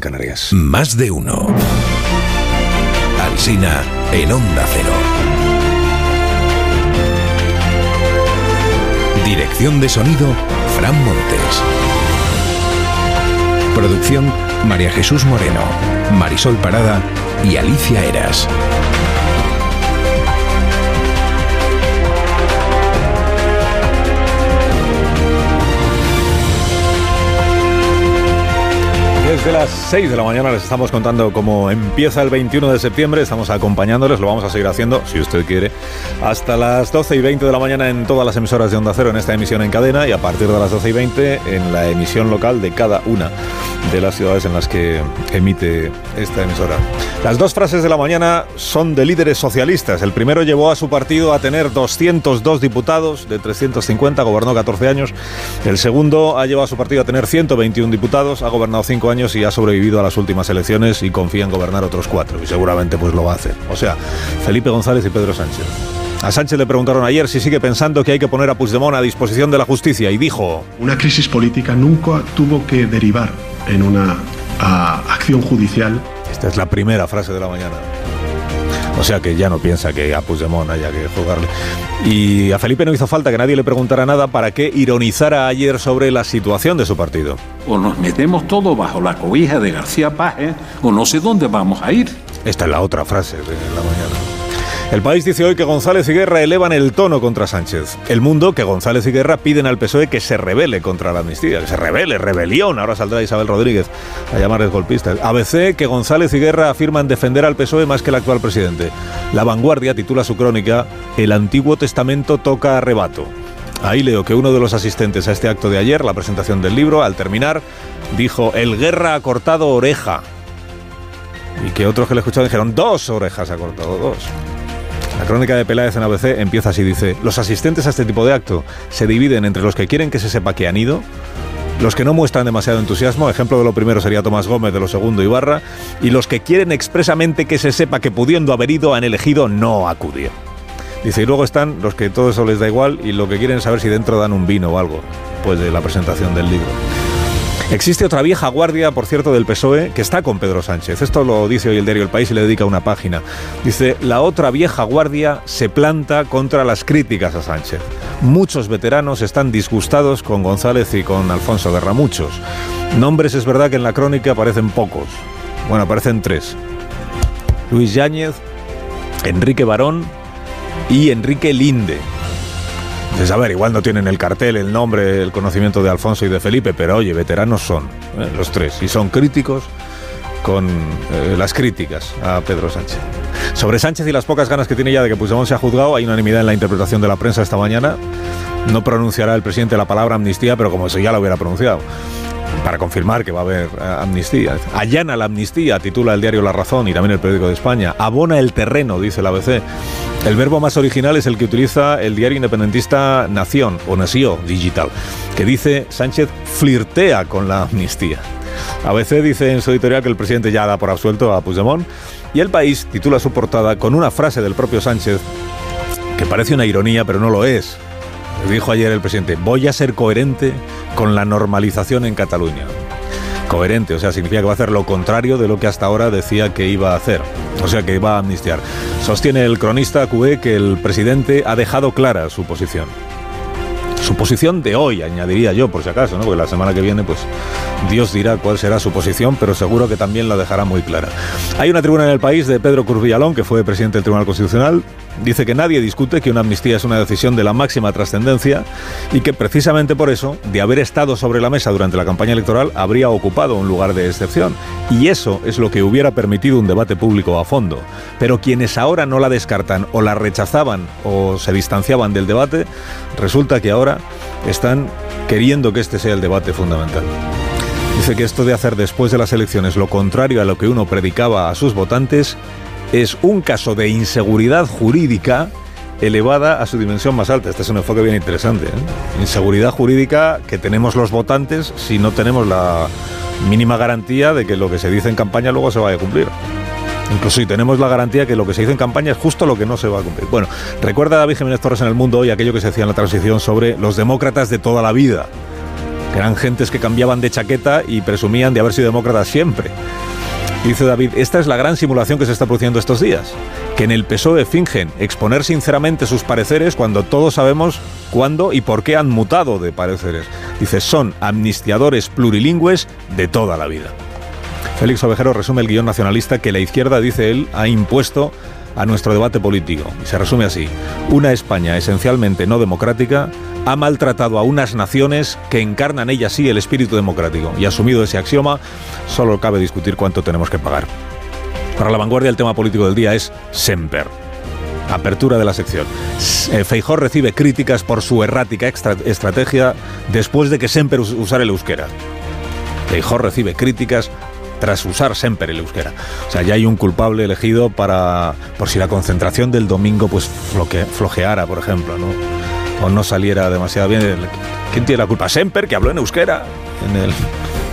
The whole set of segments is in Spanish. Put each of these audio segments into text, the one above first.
Canarias. Más de uno. Alsina en Onda Cero. Dirección de sonido, Fran Montes. Producción, María Jesús Moreno, Marisol Parada y Alicia Eras. Desde las 6 de la mañana les estamos contando cómo empieza el 21 de septiembre. Estamos acompañándoles, lo vamos a seguir haciendo, si usted quiere, hasta las 12 y 20 de la mañana en todas las emisoras de Onda Cero en esta emisión en cadena y a partir de las 12 y 20 en la emisión local de cada una de las ciudades en las que emite esta emisora. Las dos frases de la mañana son de líderes socialistas. El primero llevó a su partido a tener 202 diputados de 350, gobernó 14 años. El segundo ha llevado a su partido a tener 121 diputados, ha gobernado 5 años y ha sobrevivido a las últimas elecciones y confía en gobernar otros 4 y seguramente pues lo va a hacer. O sea, Felipe González y Pedro Sánchez. A Sánchez le preguntaron ayer si sigue pensando que hay que poner a Puigdemont a disposición de la justicia y dijo... Una crisis política nunca tuvo que derivar en una a, acción judicial. Esta es la primera frase de la mañana. O sea que ya no piensa que a Puigdemont haya que juzgarle. Y a Felipe no hizo falta que nadie le preguntara nada para que ironizara ayer sobre la situación de su partido. O nos metemos todo bajo la cobija de García Paje o no sé dónde vamos a ir. Esta es la otra frase de la mañana. El país dice hoy que González y Guerra elevan el tono contra Sánchez. El mundo que González y Guerra piden al PSOE que se rebele contra la amnistía, que se rebele, rebelión. Ahora saldrá Isabel Rodríguez a llamarles golpistas. ABC que González y Guerra afirman defender al PSOE más que el actual presidente. La Vanguardia titula su crónica El Antiguo Testamento toca arrebato. Ahí leo que uno de los asistentes a este acto de ayer, la presentación del libro, al terminar, dijo, el Guerra ha cortado oreja. Y que otros que le escucharon dijeron, dos orejas ha cortado, dos. La crónica de Peláez en ABC empieza así, dice, los asistentes a este tipo de acto se dividen entre los que quieren que se sepa que han ido, los que no muestran demasiado entusiasmo, ejemplo de lo primero sería Tomás Gómez, de lo segundo Ibarra, y los que quieren expresamente que se sepa que pudiendo haber ido han elegido no acudir. Dice, y luego están los que todo eso les da igual y lo que quieren saber si dentro dan un vino o algo, pues de la presentación del libro. Existe otra vieja guardia, por cierto, del PSOE que está con Pedro Sánchez. Esto lo dice hoy el diario El País y le dedica una página. Dice, la otra vieja guardia se planta contra las críticas a Sánchez. Muchos veteranos están disgustados con González y con Alfonso Guerra, muchos. Nombres es verdad que en la crónica aparecen pocos. Bueno, aparecen tres. Luis Yáñez, Enrique Barón y Enrique Linde. Dices, a ver, igual no tienen el cartel, el nombre, el conocimiento de Alfonso y de Felipe, pero oye, veteranos son ¿eh? los tres y son críticos con eh, las críticas a Pedro Sánchez. Sobre Sánchez y las pocas ganas que tiene ya de que Puigdemont sea juzgado, hay unanimidad en la interpretación de la prensa esta mañana. No pronunciará el presidente la palabra amnistía, pero como si ya la hubiera pronunciado para confirmar que va a haber eh, amnistía. Allana la amnistía, titula el diario La Razón y también el periódico de España. Abona el terreno, dice la ABC. El verbo más original es el que utiliza el diario independentista Nación o Nació Digital, que dice Sánchez flirtea con la amnistía. ABC dice en su editorial que el presidente ya da por absuelto a Puigdemont y el país titula su portada con una frase del propio Sánchez que parece una ironía pero no lo es. Dijo ayer el presidente, voy a ser coherente con la normalización en Cataluña. Coherente, o sea, significa que va a hacer lo contrario de lo que hasta ahora decía que iba a hacer. O sea, que iba a amnistiar. Sostiene el cronista QE que el presidente ha dejado clara su posición. Su posición de hoy, añadiría yo, por si acaso, ¿no? Porque la semana que viene, pues Dios dirá cuál será su posición, pero seguro que también la dejará muy clara. Hay una tribuna en el país de Pedro Curvillalón, que fue presidente del Tribunal Constitucional, dice que nadie discute que una amnistía es una decisión de la máxima trascendencia y que precisamente por eso, de haber estado sobre la mesa durante la campaña electoral, habría ocupado un lugar de excepción. Y eso es lo que hubiera permitido un debate público a fondo. Pero quienes ahora no la descartan o la rechazaban o se distanciaban del debate, resulta que ahora están queriendo que este sea el debate fundamental. Dice que esto de hacer después de las elecciones lo contrario a lo que uno predicaba a sus votantes es un caso de inseguridad jurídica elevada a su dimensión más alta. Este es un enfoque bien interesante. ¿eh? Inseguridad jurídica que tenemos los votantes si no tenemos la mínima garantía de que lo que se dice en campaña luego se vaya a cumplir. Incluso si tenemos la garantía que lo que se dice en campaña es justo lo que no se va a cumplir. Bueno, recuerda David Jiménez Torres en el mundo hoy aquello que se decía en la transición sobre los demócratas de toda la vida. que eran gentes que cambiaban de chaqueta y presumían de haber sido demócratas siempre. Dice David, esta es la gran simulación que se está produciendo estos días, que en el PSOE fingen exponer sinceramente sus pareceres cuando todos sabemos cuándo y por qué han mutado de pareceres. Dice, son amnistiadores plurilingües de toda la vida. Félix Ovejero resume el guion nacionalista que la izquierda, dice él, ha impuesto a nuestro debate político. Y se resume así. Una España esencialmente no democrática ha maltratado a unas naciones que encarnan ellas sí el espíritu democrático. Y asumido ese axioma, solo cabe discutir cuánto tenemos que pagar. Para la vanguardia el tema político del día es Semper. Apertura de la sección. Eh, Feijó recibe críticas por su errática estrategia después de que Semper usara el euskera. Feijó recibe críticas tras usar siempre el euskera. O sea, ya hay un culpable elegido para por si la concentración del domingo pues flojeara, por ejemplo, ¿no? O no saliera demasiado bien. ¿Quién tiene la culpa? Semper, que habló en euskera. En el,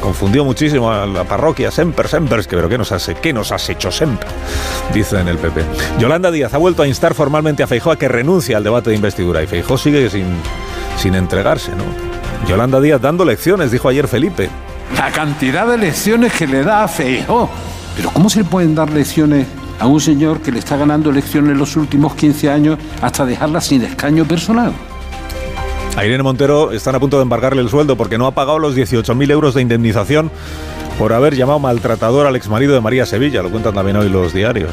confundió muchísimo a la parroquia. Semper, Semper, que pero ¿qué nos has, qué nos has hecho Semper? Dice en el PP. Yolanda Díaz ha vuelto a instar formalmente a Feijó a que renuncie al debate de investidura y Feijó sigue sin, sin entregarse, ¿no? Yolanda Díaz dando lecciones, dijo ayer Felipe. La cantidad de lecciones que le da a. Pero ¿cómo se le pueden dar lecciones a un señor que le está ganando elecciones los últimos 15 años hasta dejarla sin escaño personal? A Irene Montero están a punto de embargarle el sueldo porque no ha pagado los 18.000 euros de indemnización por haber llamado maltratador al exmarido de María Sevilla. Lo cuentan también hoy los diarios.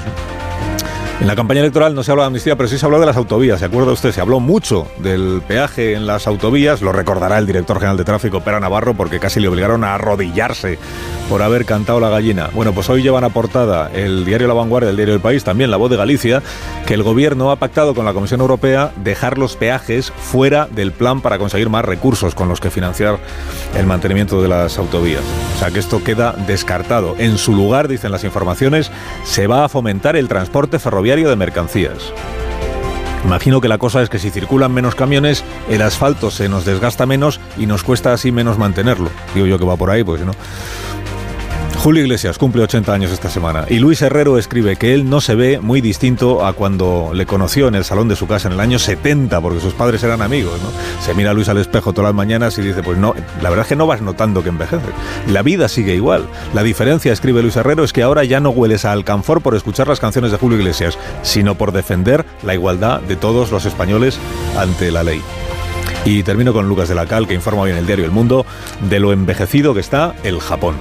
En la campaña electoral no se habla de amnistía, pero sí se habló de las autovías. ¿Se acuerda usted? Se habló mucho del peaje en las autovías. Lo recordará el director general de tráfico, Pera Navarro, porque casi le obligaron a arrodillarse por haber cantado la gallina. Bueno, pues hoy llevan a portada el diario La Vanguardia, el diario El País, también La Voz de Galicia, que el gobierno ha pactado con la Comisión Europea dejar los peajes fuera del plan para conseguir más recursos con los que financiar el mantenimiento de las autovías. O sea que esto queda descartado. En su lugar, dicen las informaciones, se va a fomentar el transporte ferroviario de mercancías. Imagino que la cosa es que si circulan menos camiones, el asfalto se nos desgasta menos y nos cuesta así menos mantenerlo. Digo yo que va por ahí, pues no. Julio Iglesias cumple 80 años esta semana y Luis Herrero escribe que él no se ve muy distinto a cuando le conoció en el salón de su casa en el año 70, porque sus padres eran amigos. ¿no? Se mira Luis al espejo todas las mañanas y dice, pues no, la verdad es que no vas notando que envejece. La vida sigue igual. La diferencia, escribe Luis Herrero, es que ahora ya no hueles a alcanfor por escuchar las canciones de Julio Iglesias, sino por defender la igualdad de todos los españoles ante la ley. Y termino con Lucas de la Cal, que informa hoy en el diario El Mundo de lo envejecido que está el Japón.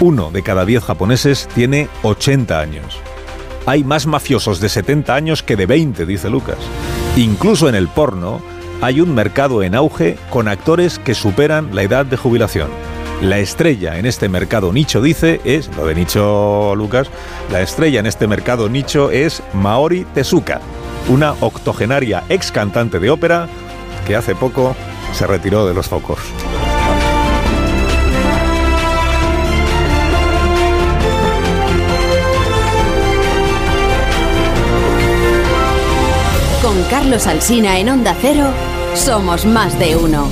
Uno de cada diez japoneses tiene 80 años. Hay más mafiosos de 70 años que de 20, dice Lucas. Incluso en el porno hay un mercado en auge con actores que superan la edad de jubilación. La estrella en este mercado nicho, dice, es, lo de nicho Lucas, la estrella en este mercado nicho es Maori Tezuka, una octogenaria ex cantante de ópera que hace poco se retiró de los focos. Carlos Alsina en Onda Cero, somos más de uno.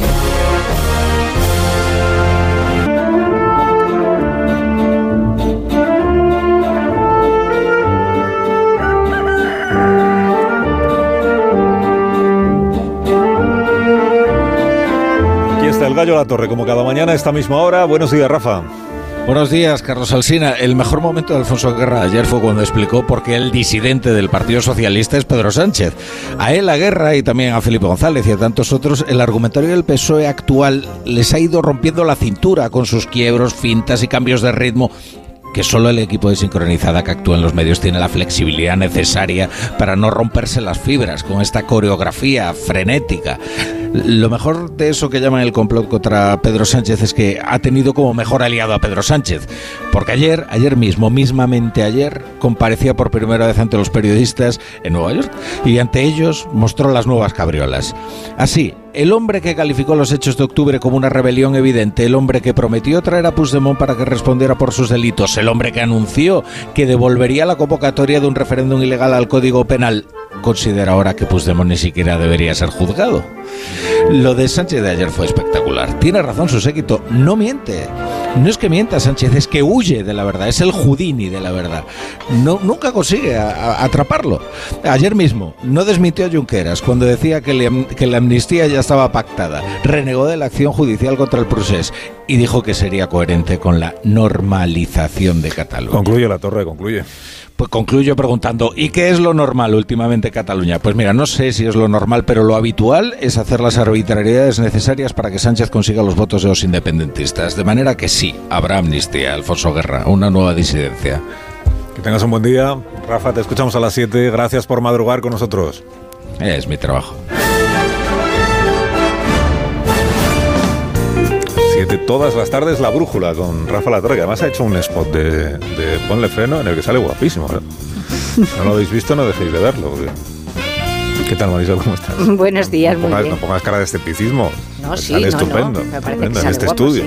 Aquí está el gallo a la torre, como cada mañana a esta misma hora. Buenos días, Rafa. Buenos días, Carlos Alsina. El mejor momento de Alfonso Guerra ayer fue cuando explicó por qué el disidente del Partido Socialista es Pedro Sánchez. A él, a Guerra y también a Felipe González y a tantos otros, el argumentario del PSOE actual les ha ido rompiendo la cintura con sus quiebros, fintas y cambios de ritmo que solo el equipo de sincronizada que actúa en los medios tiene la flexibilidad necesaria para no romperse las fibras con esta coreografía frenética. Lo mejor de eso que llaman el complot contra Pedro Sánchez es que ha tenido como mejor aliado a Pedro Sánchez. Porque ayer, ayer mismo, mismamente ayer, comparecía por primera vez ante los periodistas en Nueva York y ante ellos mostró las nuevas cabriolas. Así, el hombre que calificó los hechos de octubre como una rebelión evidente, el hombre que prometió traer a Puigdemont para que respondiera por sus delitos, el hombre que anunció que devolvería la convocatoria de un referéndum ilegal al Código Penal, considera ahora que Puigdemont ni siquiera debería ser juzgado. Lo de Sánchez de ayer fue espectacular. Tiene razón su séquito, no miente. No es que mienta Sánchez, es que huye de la verdad, es el Houdini de la verdad. No, nunca consigue atraparlo. Ayer mismo no desmintió a Junqueras cuando decía que, que, la amnistía ya estaba pactada. Renegó de la acción judicial contra el procés y dijo que sería coherente con la normalización de Cataluña. Concluye la torre, concluye. Pues concluyo preguntando, ¿y qué es lo normal últimamente en Cataluña? Pues mira, no sé si es lo normal, pero lo habitual es hacer las arbitrariedades necesarias para que Sánchez consiga los votos de los independentistas. De manera que sí, habrá amnistía, Alfonso Guerra, una nueva disidencia. Que tengas un buen día. Rafa, te escuchamos a las 7. Gracias por madrugar con nosotros. Es mi trabajo. Todas las tardes La Brújula con Rafa La Torre, que además ha hecho un spot de, Ponle Freno en el que sale guapísimo. ¿eh? No lo habéis visto, no dejéis de verlo. ¿Qué tal, Marisol? ¿Cómo estás? Buenos días, no muy bien. No pongas cara de escepticismo. No, sí, sale estupendo, me estupendo en este estudio.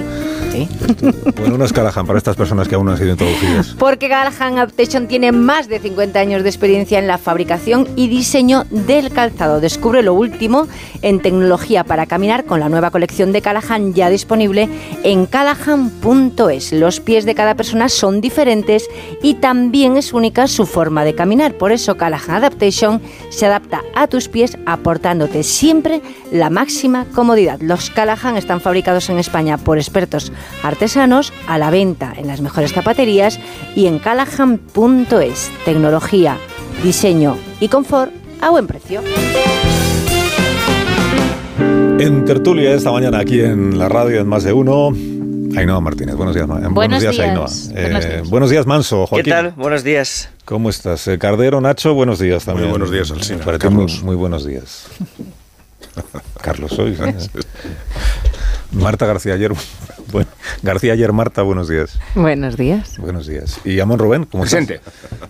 Bueno, no es Callahan para estas personas que aún no han sido introducidas. Porque Callahan Adaptation tiene más de 50 años de experiencia en la fabricación y diseño del calzado. Descubre lo último en tecnología para caminar con la nueva colección de Callahan ya disponible en callahan.es. Los pies de cada persona son diferentes y también es única su forma de caminar. Por eso Callahan Adaptation se adapta a tus pies aportándote siempre la máxima comodidad. Los Callahan están fabricados en España por expertos artesanos a la venta en las mejores zapaterías y en callahan.es. Tecnología, diseño y confort a buen precio. En tertulia esta mañana aquí en la radio en Más de Uno. Ainhoa Martínez, buenos días. Buenos, días, Ainhoa. Eh, buenos, días. Manso. Joaquín. ¿Qué tal? Buenos días. ¿Cómo estás? Eh, Cardero, Nacho, buenos días también. Muy buenos días, Alcina. Muy, muy buenos días. Carlos, sois. ¿eh? Marta García ayer. Bueno, García ayer, Marta, buenos días. Buenos días. Buenos días. ¿Y Amon Rubén? ¿Cómo presente.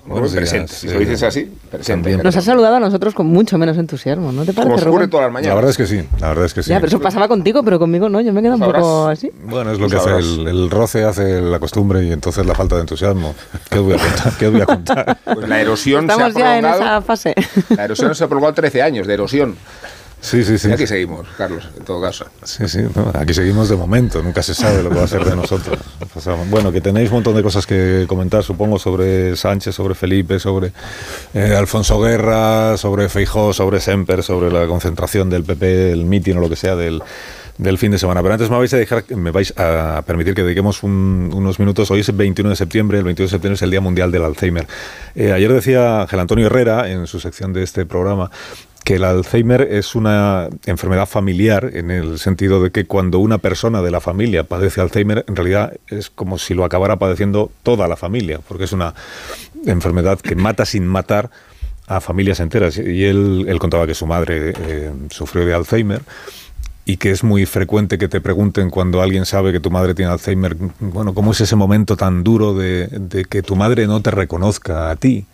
Buenos presente. Si lo dices así, presente. Nos ha saludado a nosotros con mucho menos entusiasmo, ¿no te parece, Como ocurre todas las mañanas. La verdad es que sí, la verdad es que sí. Ya, pero eso pasaba contigo, pero conmigo no, yo me quedo un poco así. Bueno, es lo que hace el, el, roce, hace la costumbre y entonces la falta de entusiasmo. ¿Qué os voy a contar? ¿Qué os voy a contar? Pues la erosión Estamos se ha ya en esa fase. La erosión se ha prolongado 13 años de erosión. Sí, sí, sí. Y aquí seguimos, Carlos, en todo caso. Sí, sí, aquí seguimos de momento, nunca se sabe lo que va a ser de nosotros. Bueno, que tenéis un montón de cosas que comentar, supongo, sobre Sánchez, sobre Felipe, sobre eh, Alfonso Guerra, sobre Feijó, sobre Semper, sobre la concentración del PP, el mitin o lo que sea del del fin de semana. Pero antes me vais a dejar, me vais a permitir que dediquemos unos minutos. Hoy es el 21 de septiembre, el 21 de septiembre es el Día Mundial del Alzheimer. Eh, ayer decía Ángel Antonio Herrera en su sección de este programa que el Alzheimer es una enfermedad familiar en el sentido de que cuando una persona de la familia padece Alzheimer, en realidad es como si lo acabara padeciendo toda la familia, porque es una enfermedad que mata sin matar a familias enteras. Y él, él contaba que su madre eh, sufrió de Alzheimer y que es muy frecuente que te pregunten cuando alguien sabe que tu madre tiene Alzheimer, bueno, ¿cómo es ese momento tan duro de, de que tu madre no te reconozca a ti?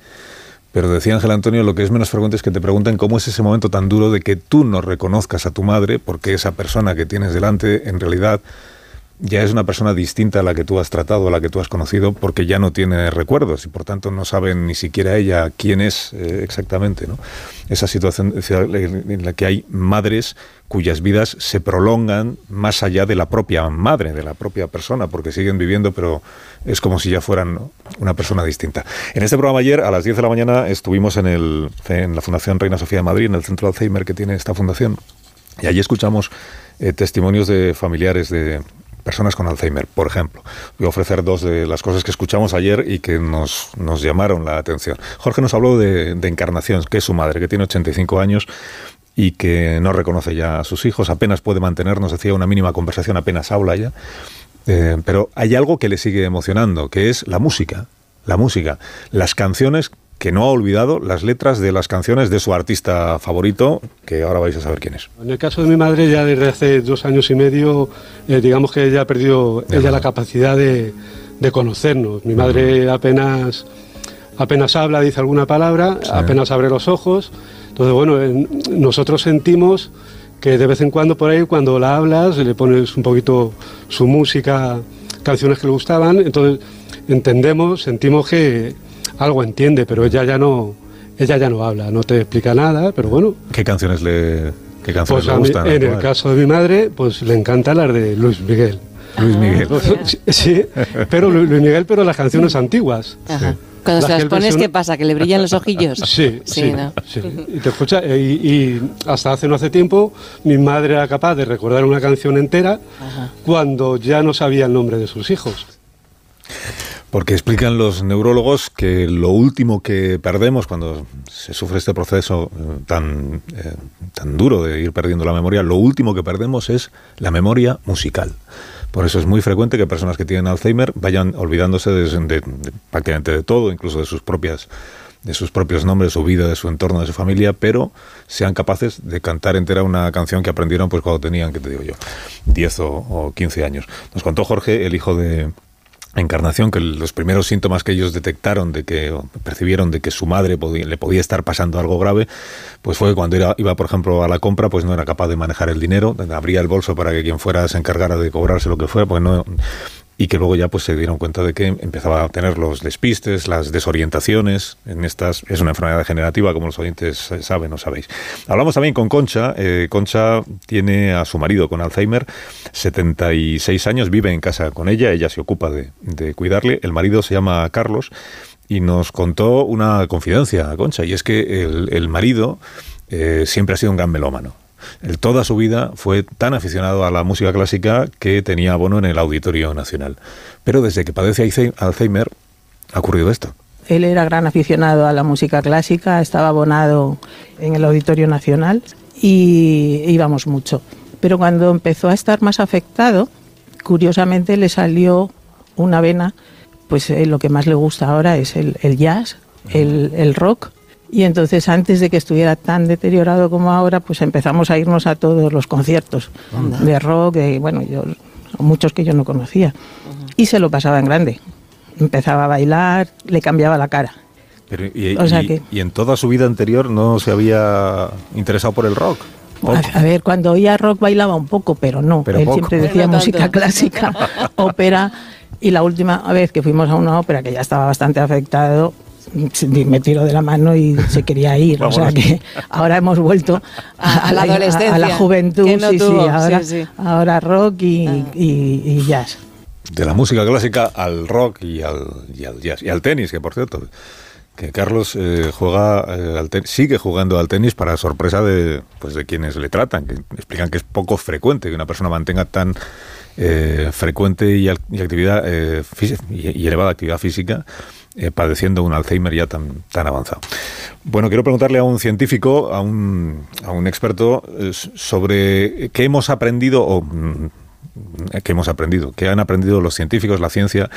Pero decía Ángel Antonio, lo que es menos frecuente es que te pregunten cómo es ese momento tan duro de que tú no reconozcas a tu madre, porque esa persona que tienes delante en realidad ya es una persona distinta a la que tú has tratado, a la que tú has conocido, porque ya no tiene recuerdos y por tanto no saben ni siquiera ella quién es eh, exactamente. ¿no? Esa situación en la que hay madres cuyas vidas se prolongan más allá de la propia madre, de la propia persona, porque siguen viviendo, pero es como si ya fueran una persona distinta. En este programa ayer, a las 10 de la mañana, estuvimos en, el, la Fundación Reina Sofía de Madrid, en el centro Alzheimer que tiene esta fundación, y allí escuchamos eh, testimonios de familiares de, personas con Alzheimer, por ejemplo. Voy a ofrecer dos de las cosas que escuchamos ayer y que nos, nos llamaron la atención. Jorge nos habló de, de, Encarnación, que es su madre, que tiene 85 años y que no reconoce ya a sus hijos, apenas puede mantenernos, decía, una mínima conversación, apenas habla ya. Eh, pero hay algo que le sigue emocionando, que es la música. La música. Las canciones que no ha olvidado las letras de las canciones de su artista favorito, que ahora vais a saber quién es. En el caso de mi madre, ya desde hace dos años y medio, eh, digamos que ella ha perdido ella la capacidad de, de, conocernos. Mi madre apenas, apenas habla, dice alguna palabra, apenas abre los ojos. Entonces, bueno, nosotros sentimos que de vez en cuando por ahí, cuando la hablas, le pones un poquito su música, canciones que le gustaban, entonces entendemos, sentimos que algo entiende, pero ella ya no, ella ya no habla, no te explica nada, pero bueno. ¿Qué canciones le, qué canciones Pues le mí, gustan? en el caso de mi madre, pues le encanta las de Luis Miguel. Luis Miguel. Sí, Sí, pero Lu- Luis Miguel, pero las canciones antiguas. Ajá. Cuando Las se las pones, ¿qué pasa? ¿Que le brillan los ojillos? Sí, Sí, sí, ¿no? sí. Y te escucha, eh, y, y hasta hace no hace tiempo mi madre era capaz de recordar una canción entera cuando ya no sabía el nombre de sus hijos. Porque explican los neurólogos que lo último que perdemos cuando se sufre este proceso eh, tan, eh, tan duro de ir perdiendo la memoria, lo último que perdemos es la memoria musical. Por eso es muy frecuente que personas que tienen Alzheimer vayan olvidándose de, de- de prácticamente de todo, incluso de sus propias de sus propios nombres, su vida, de su entorno, de su familia, pero sean capaces de cantar entera una canción que aprendieron pues cuando tenían, que te digo yo, 10 o, o 15 años. Nos contó Jorge, el hijo de, Encarnación, que los primeros síntomas que ellos detectaron de que o percibieron de que su madre podía- le podía estar pasando algo grave, pues fue cuando era- iba, por ejemplo, a la compra, pues no era capaz de manejar el dinero, abría el bolso para que quien fuera se encargara de cobrarse lo que fuera, pues no y que luego ya pues se dieron cuenta de que empezaba a tener los despistes, las desorientaciones en estas es una enfermedad degenerativa como los oyentes eh, saben o sabéis. Hablamos también con Concha, eh, Concha tiene a su marido con Alzheimer, 76 años, vive en casa con ella, ella se ocupa de, de cuidarle, el marido se llama Carlos y nos contó una confidencia, Concha, y es que el, el marido eh, siempre ha sido un gran melómano. Él toda su vida fue tan aficionado a la música clásica que tenía abono en el Auditorio Nacional. Pero desde que padece Alzhe- Alzheimer ha ocurrido esto. Él era gran aficionado a la música clásica, estaba abonado en el Auditorio Nacional y íbamos mucho. Pero cuando empezó a estar más afectado, curiosamente le salió una vena, pues eh, lo que más le gusta ahora es el, el jazz, el, el rock. Y entonces antes de que estuviera tan deteriorado como ahora, pues empezamos a irnos a todos los conciertos Anda. de rock, de, bueno, yo, muchos que yo no conocía. Y se lo pasaba en grande. Empezaba a bailar, le cambiaba la cara. Pero, y, O sea y- que- y en toda su vida anterior no se había interesado por el rock. A, a ver, cuando oía rock bailaba un poco, pero no. Pero Él poco. siempre decía no música clásica, ópera. Y la última vez que fuimos a una ópera que ya estaba bastante afectado, me tiró de la mano y se quería ir. o sea que ahora hemos vuelto A- a la adolescencia, a, la juventud. no sí, sí, ahora, sí, sí. ahora rock y, y- y jazz. De la música clásica al rock y al, y al jazz. Y al tenis, que por cierto, que Carlos eh, juega eh, al tenis, sigue jugando al tenis para sorpresa de, pues, de quienes le tratan, que explican que es poco frecuente que una persona mantenga tan eh, frecuente y, actividad eh, y, y elevada actividad física eh, padeciendo un Alzheimer ya tan, tan avanzado. Bueno, quiero preguntarle a un científico, a un, a un experto, eh, sobre qué hemos aprendido o mm, que hemos aprendido, que han aprendido los científicos, la ciencia,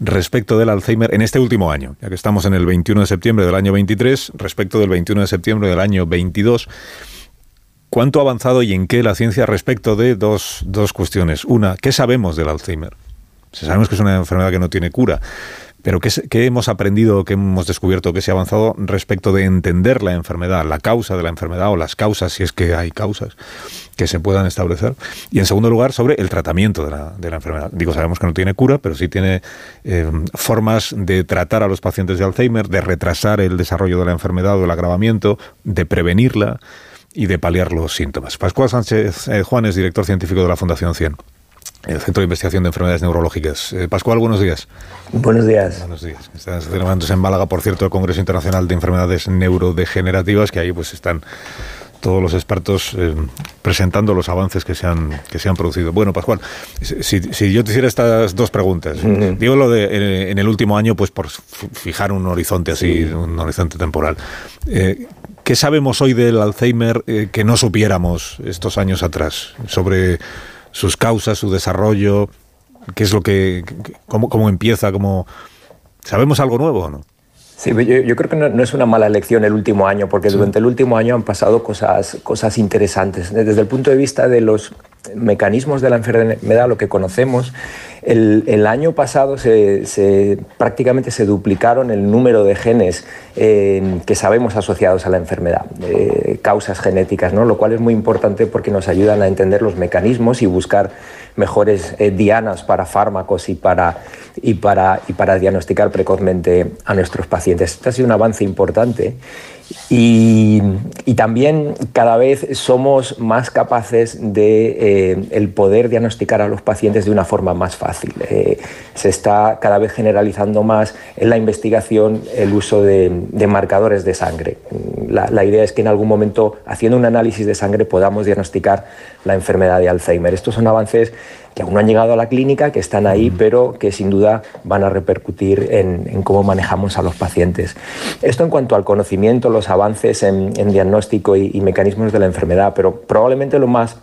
respecto del Alzheimer en este último año, ya que estamos en el 21 de septiembre del año 23, respecto del 21 de septiembre del año 22. ¿Cuánto ha avanzado y en qué la ciencia respecto de dos, dos cuestiones? Una, ¿qué sabemos del Alzheimer? Si Sabemos que es una enfermedad que no tiene cura, pero ¿qué, hemos aprendido, qué hemos descubierto, qué se ha avanzado respecto de entender la enfermedad, la causa de la enfermedad o las causas, si es que hay causas que se puedan establecer? Y en segundo lugar, sobre el tratamiento de la, de la enfermedad. Digo, sabemos que no tiene cura, pero sí tiene eh, formas de tratar a los pacientes de Alzheimer, de retrasar el desarrollo de la enfermedad o el agravamiento, de prevenirla y de paliar los síntomas. Pascual Sánchez eh, Juan es director científico de la Fundación 100, el Centro de Investigación de Enfermedades Neurológicas. Eh, Pascual, buenos días. Buenos días. Buenos días. Está celebrándose en Málaga, por cierto, el Congreso Internacional de Enfermedades Neurodegenerativas, que ahí pues están todos los expertos eh, presentando los avances que se han que se han producido. Bueno, Pascual, si, si yo te hiciera estas dos preguntas, digo lo de eh, en el último año, pues por fijar un horizonte así, un horizonte temporal. Eh, ¿Qué sabemos hoy del Alzheimer eh, que no supiéramos estos años atrás sobre sus causas, su desarrollo? ¿Qué es lo que, cómo, cómo empieza, cómo sabemos algo nuevo o no? Sí, yo, yo creo que no, no es una mala elección el último año, porque durante el último año han pasado cosas, cosas interesantes. Desde el punto de vista de los mecanismos de la enfermedad, lo que conocemos, el, año pasado prácticamente se duplicaron el número de genes eh, que sabemos asociados a la enfermedad, eh, causas genéticas, ¿no? lo cual es muy importante porque nos ayudan a entender los mecanismos y buscar mejores eh, dianas para fármacos y para, y, para, y para diagnosticar precozmente a nuestros pacientes. Este ha sido un avance importante Y, también cada vez somos más capaces de eh, el poder diagnosticar a los pacientes de una forma más fácil. Eh, se está cada vez generalizando más en la investigación el uso de marcadores de sangre. La, la idea es que en algún momento, haciendo un análisis de sangre, podamos diagnosticar la enfermedad de Alzheimer. Estos son avances que aún no han llegado a la clínica, que están ahí, pero que sin duda van a repercutir en, en cómo manejamos a los pacientes. Esto en cuanto al conocimiento, los avances en, en diagnóstico y, y mecanismos de la enfermedad, pero probablemente lo más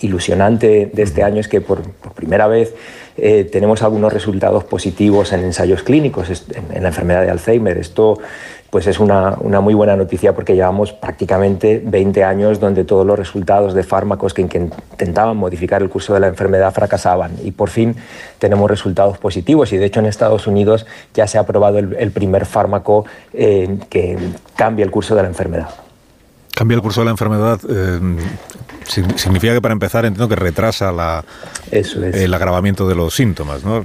ilusionante de este año es que por, por primera vez eh, tenemos algunos resultados positivos en ensayos clínicos en, en la enfermedad de Alzheimer. Esto pues es una, una, muy buena noticia porque llevamos prácticamente 20 años donde todos los resultados de fármacos que, intentaban modificar el curso de la enfermedad fracasaban y por fin tenemos resultados positivos y de hecho en Estados Unidos ya se ha aprobado el, el primer fármaco eh, que cambia el curso de la enfermedad. Cambia el curso de la enfermedad. Eh, significa que para empezar entiendo que retrasa la, Eso es. el agravamiento de los síntomas, ¿no?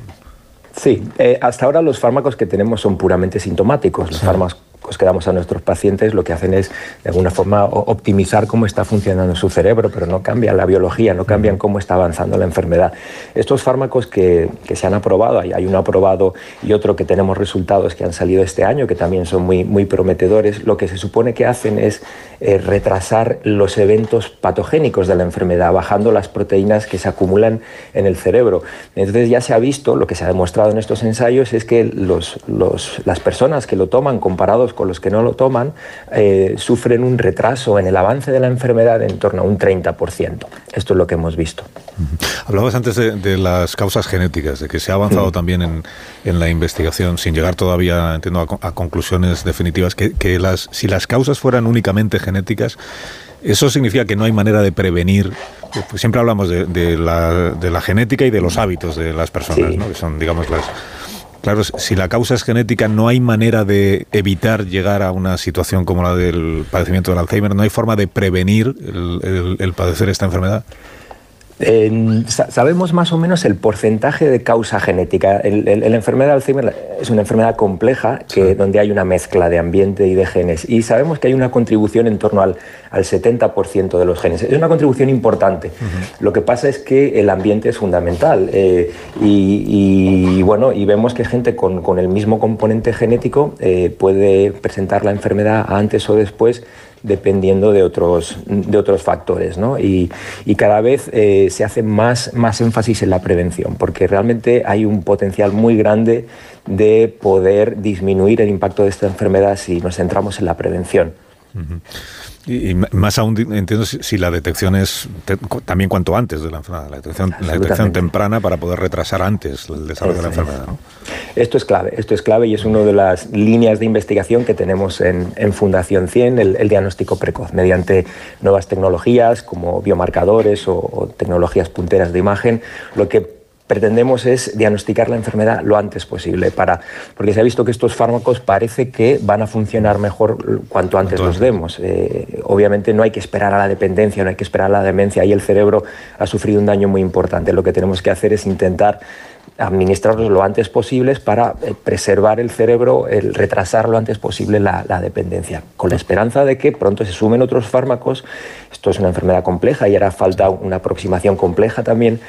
Sí, eh, hasta ahora los fármacos que tenemos son puramente sintomáticos. Los sí. fármacos que damos a nuestros pacientes lo que hacen es de alguna forma optimizar cómo está funcionando su cerebro, pero no cambian la biología, no cambian cómo está avanzando la enfermedad. Estos fármacos que, que se han aprobado, hay, hay, uno aprobado y otro que tenemos resultados que han salido este año, que también son muy, muy prometedores, lo que se supone que hacen es eh, retrasar los eventos patogénicos de la enfermedad, bajando las proteínas que se acumulan en el cerebro. Entonces ya se ha visto, lo que se ha demostrado en estos ensayos es que los, los, las personas que lo toman comparados con los que no lo toman eh, sufren un retraso en el avance de la enfermedad en torno a un 30%. Esto es lo que hemos visto. Hablabas antes de, de, las causas genéticas, de que se ha avanzado -huh. también en, en, la investigación, sin llegar todavía, entiendo, a, a conclusiones definitivas, que, que las, si las causas fueran únicamente genéticas, eso significa que no hay manera de prevenir. Pues siempre hablamos de, de, la, de, la, genética y de los hábitos de las personas, sí. ¿no? que son, digamos, las, Claro, si la causa es genética, no hay manera de evitar llegar a una situación como la del padecimiento del Alzheimer, no hay forma de prevenir el, el, padecer esta enfermedad. Eh, sabemos más o menos el porcentaje de causa genética. La enfermedad de Alzheimer es una enfermedad compleja que, sí. donde hay una mezcla de ambiente y de genes. Y sabemos que hay una contribución en torno al, al 70% de los genes. Es una contribución importante. Uh -huh. Lo que pasa es que el ambiente es fundamental. Eh, y, y, bueno, y vemos que gente con, con el mismo componente genético eh, puede presentar la enfermedad antes o después dependiendo de otros, de otros factores. ¿no? Y, cada vez eh, se hace más, más énfasis en la prevención, porque realmente hay un potencial muy grande de poder disminuir el impacto de esta enfermedad si nos centramos en la prevención. Y, y, más aún entiendo si, si la detección es te, también cuanto antes de la enfermedad, la detección, la detección temprana para poder retrasar antes el desarrollo de la enfermedad. ¿no? Esto es clave, esto es clave y es una de las líneas de investigación que tenemos en, en Fundación 100, el, el, diagnóstico precoz, mediante nuevas tecnologías como biomarcadores o, o tecnologías punteras de imagen, lo que pretendemos es diagnosticar la enfermedad lo antes posible, para, porque se ha visto que estos fármacos parece que van a funcionar mejor cuanto antes los demos. Eh, obviamente no hay que esperar a la dependencia, no hay que esperar a la demencia, ahí el cerebro ha sufrido un daño muy importante. Lo que tenemos que hacer es intentar administrarlos lo antes posible para eh, preservar el cerebro, el retrasar lo antes posible la, la, dependencia, con la esperanza de que pronto se sumen otros fármacos. Esto es una enfermedad compleja y hará falta una aproximación compleja también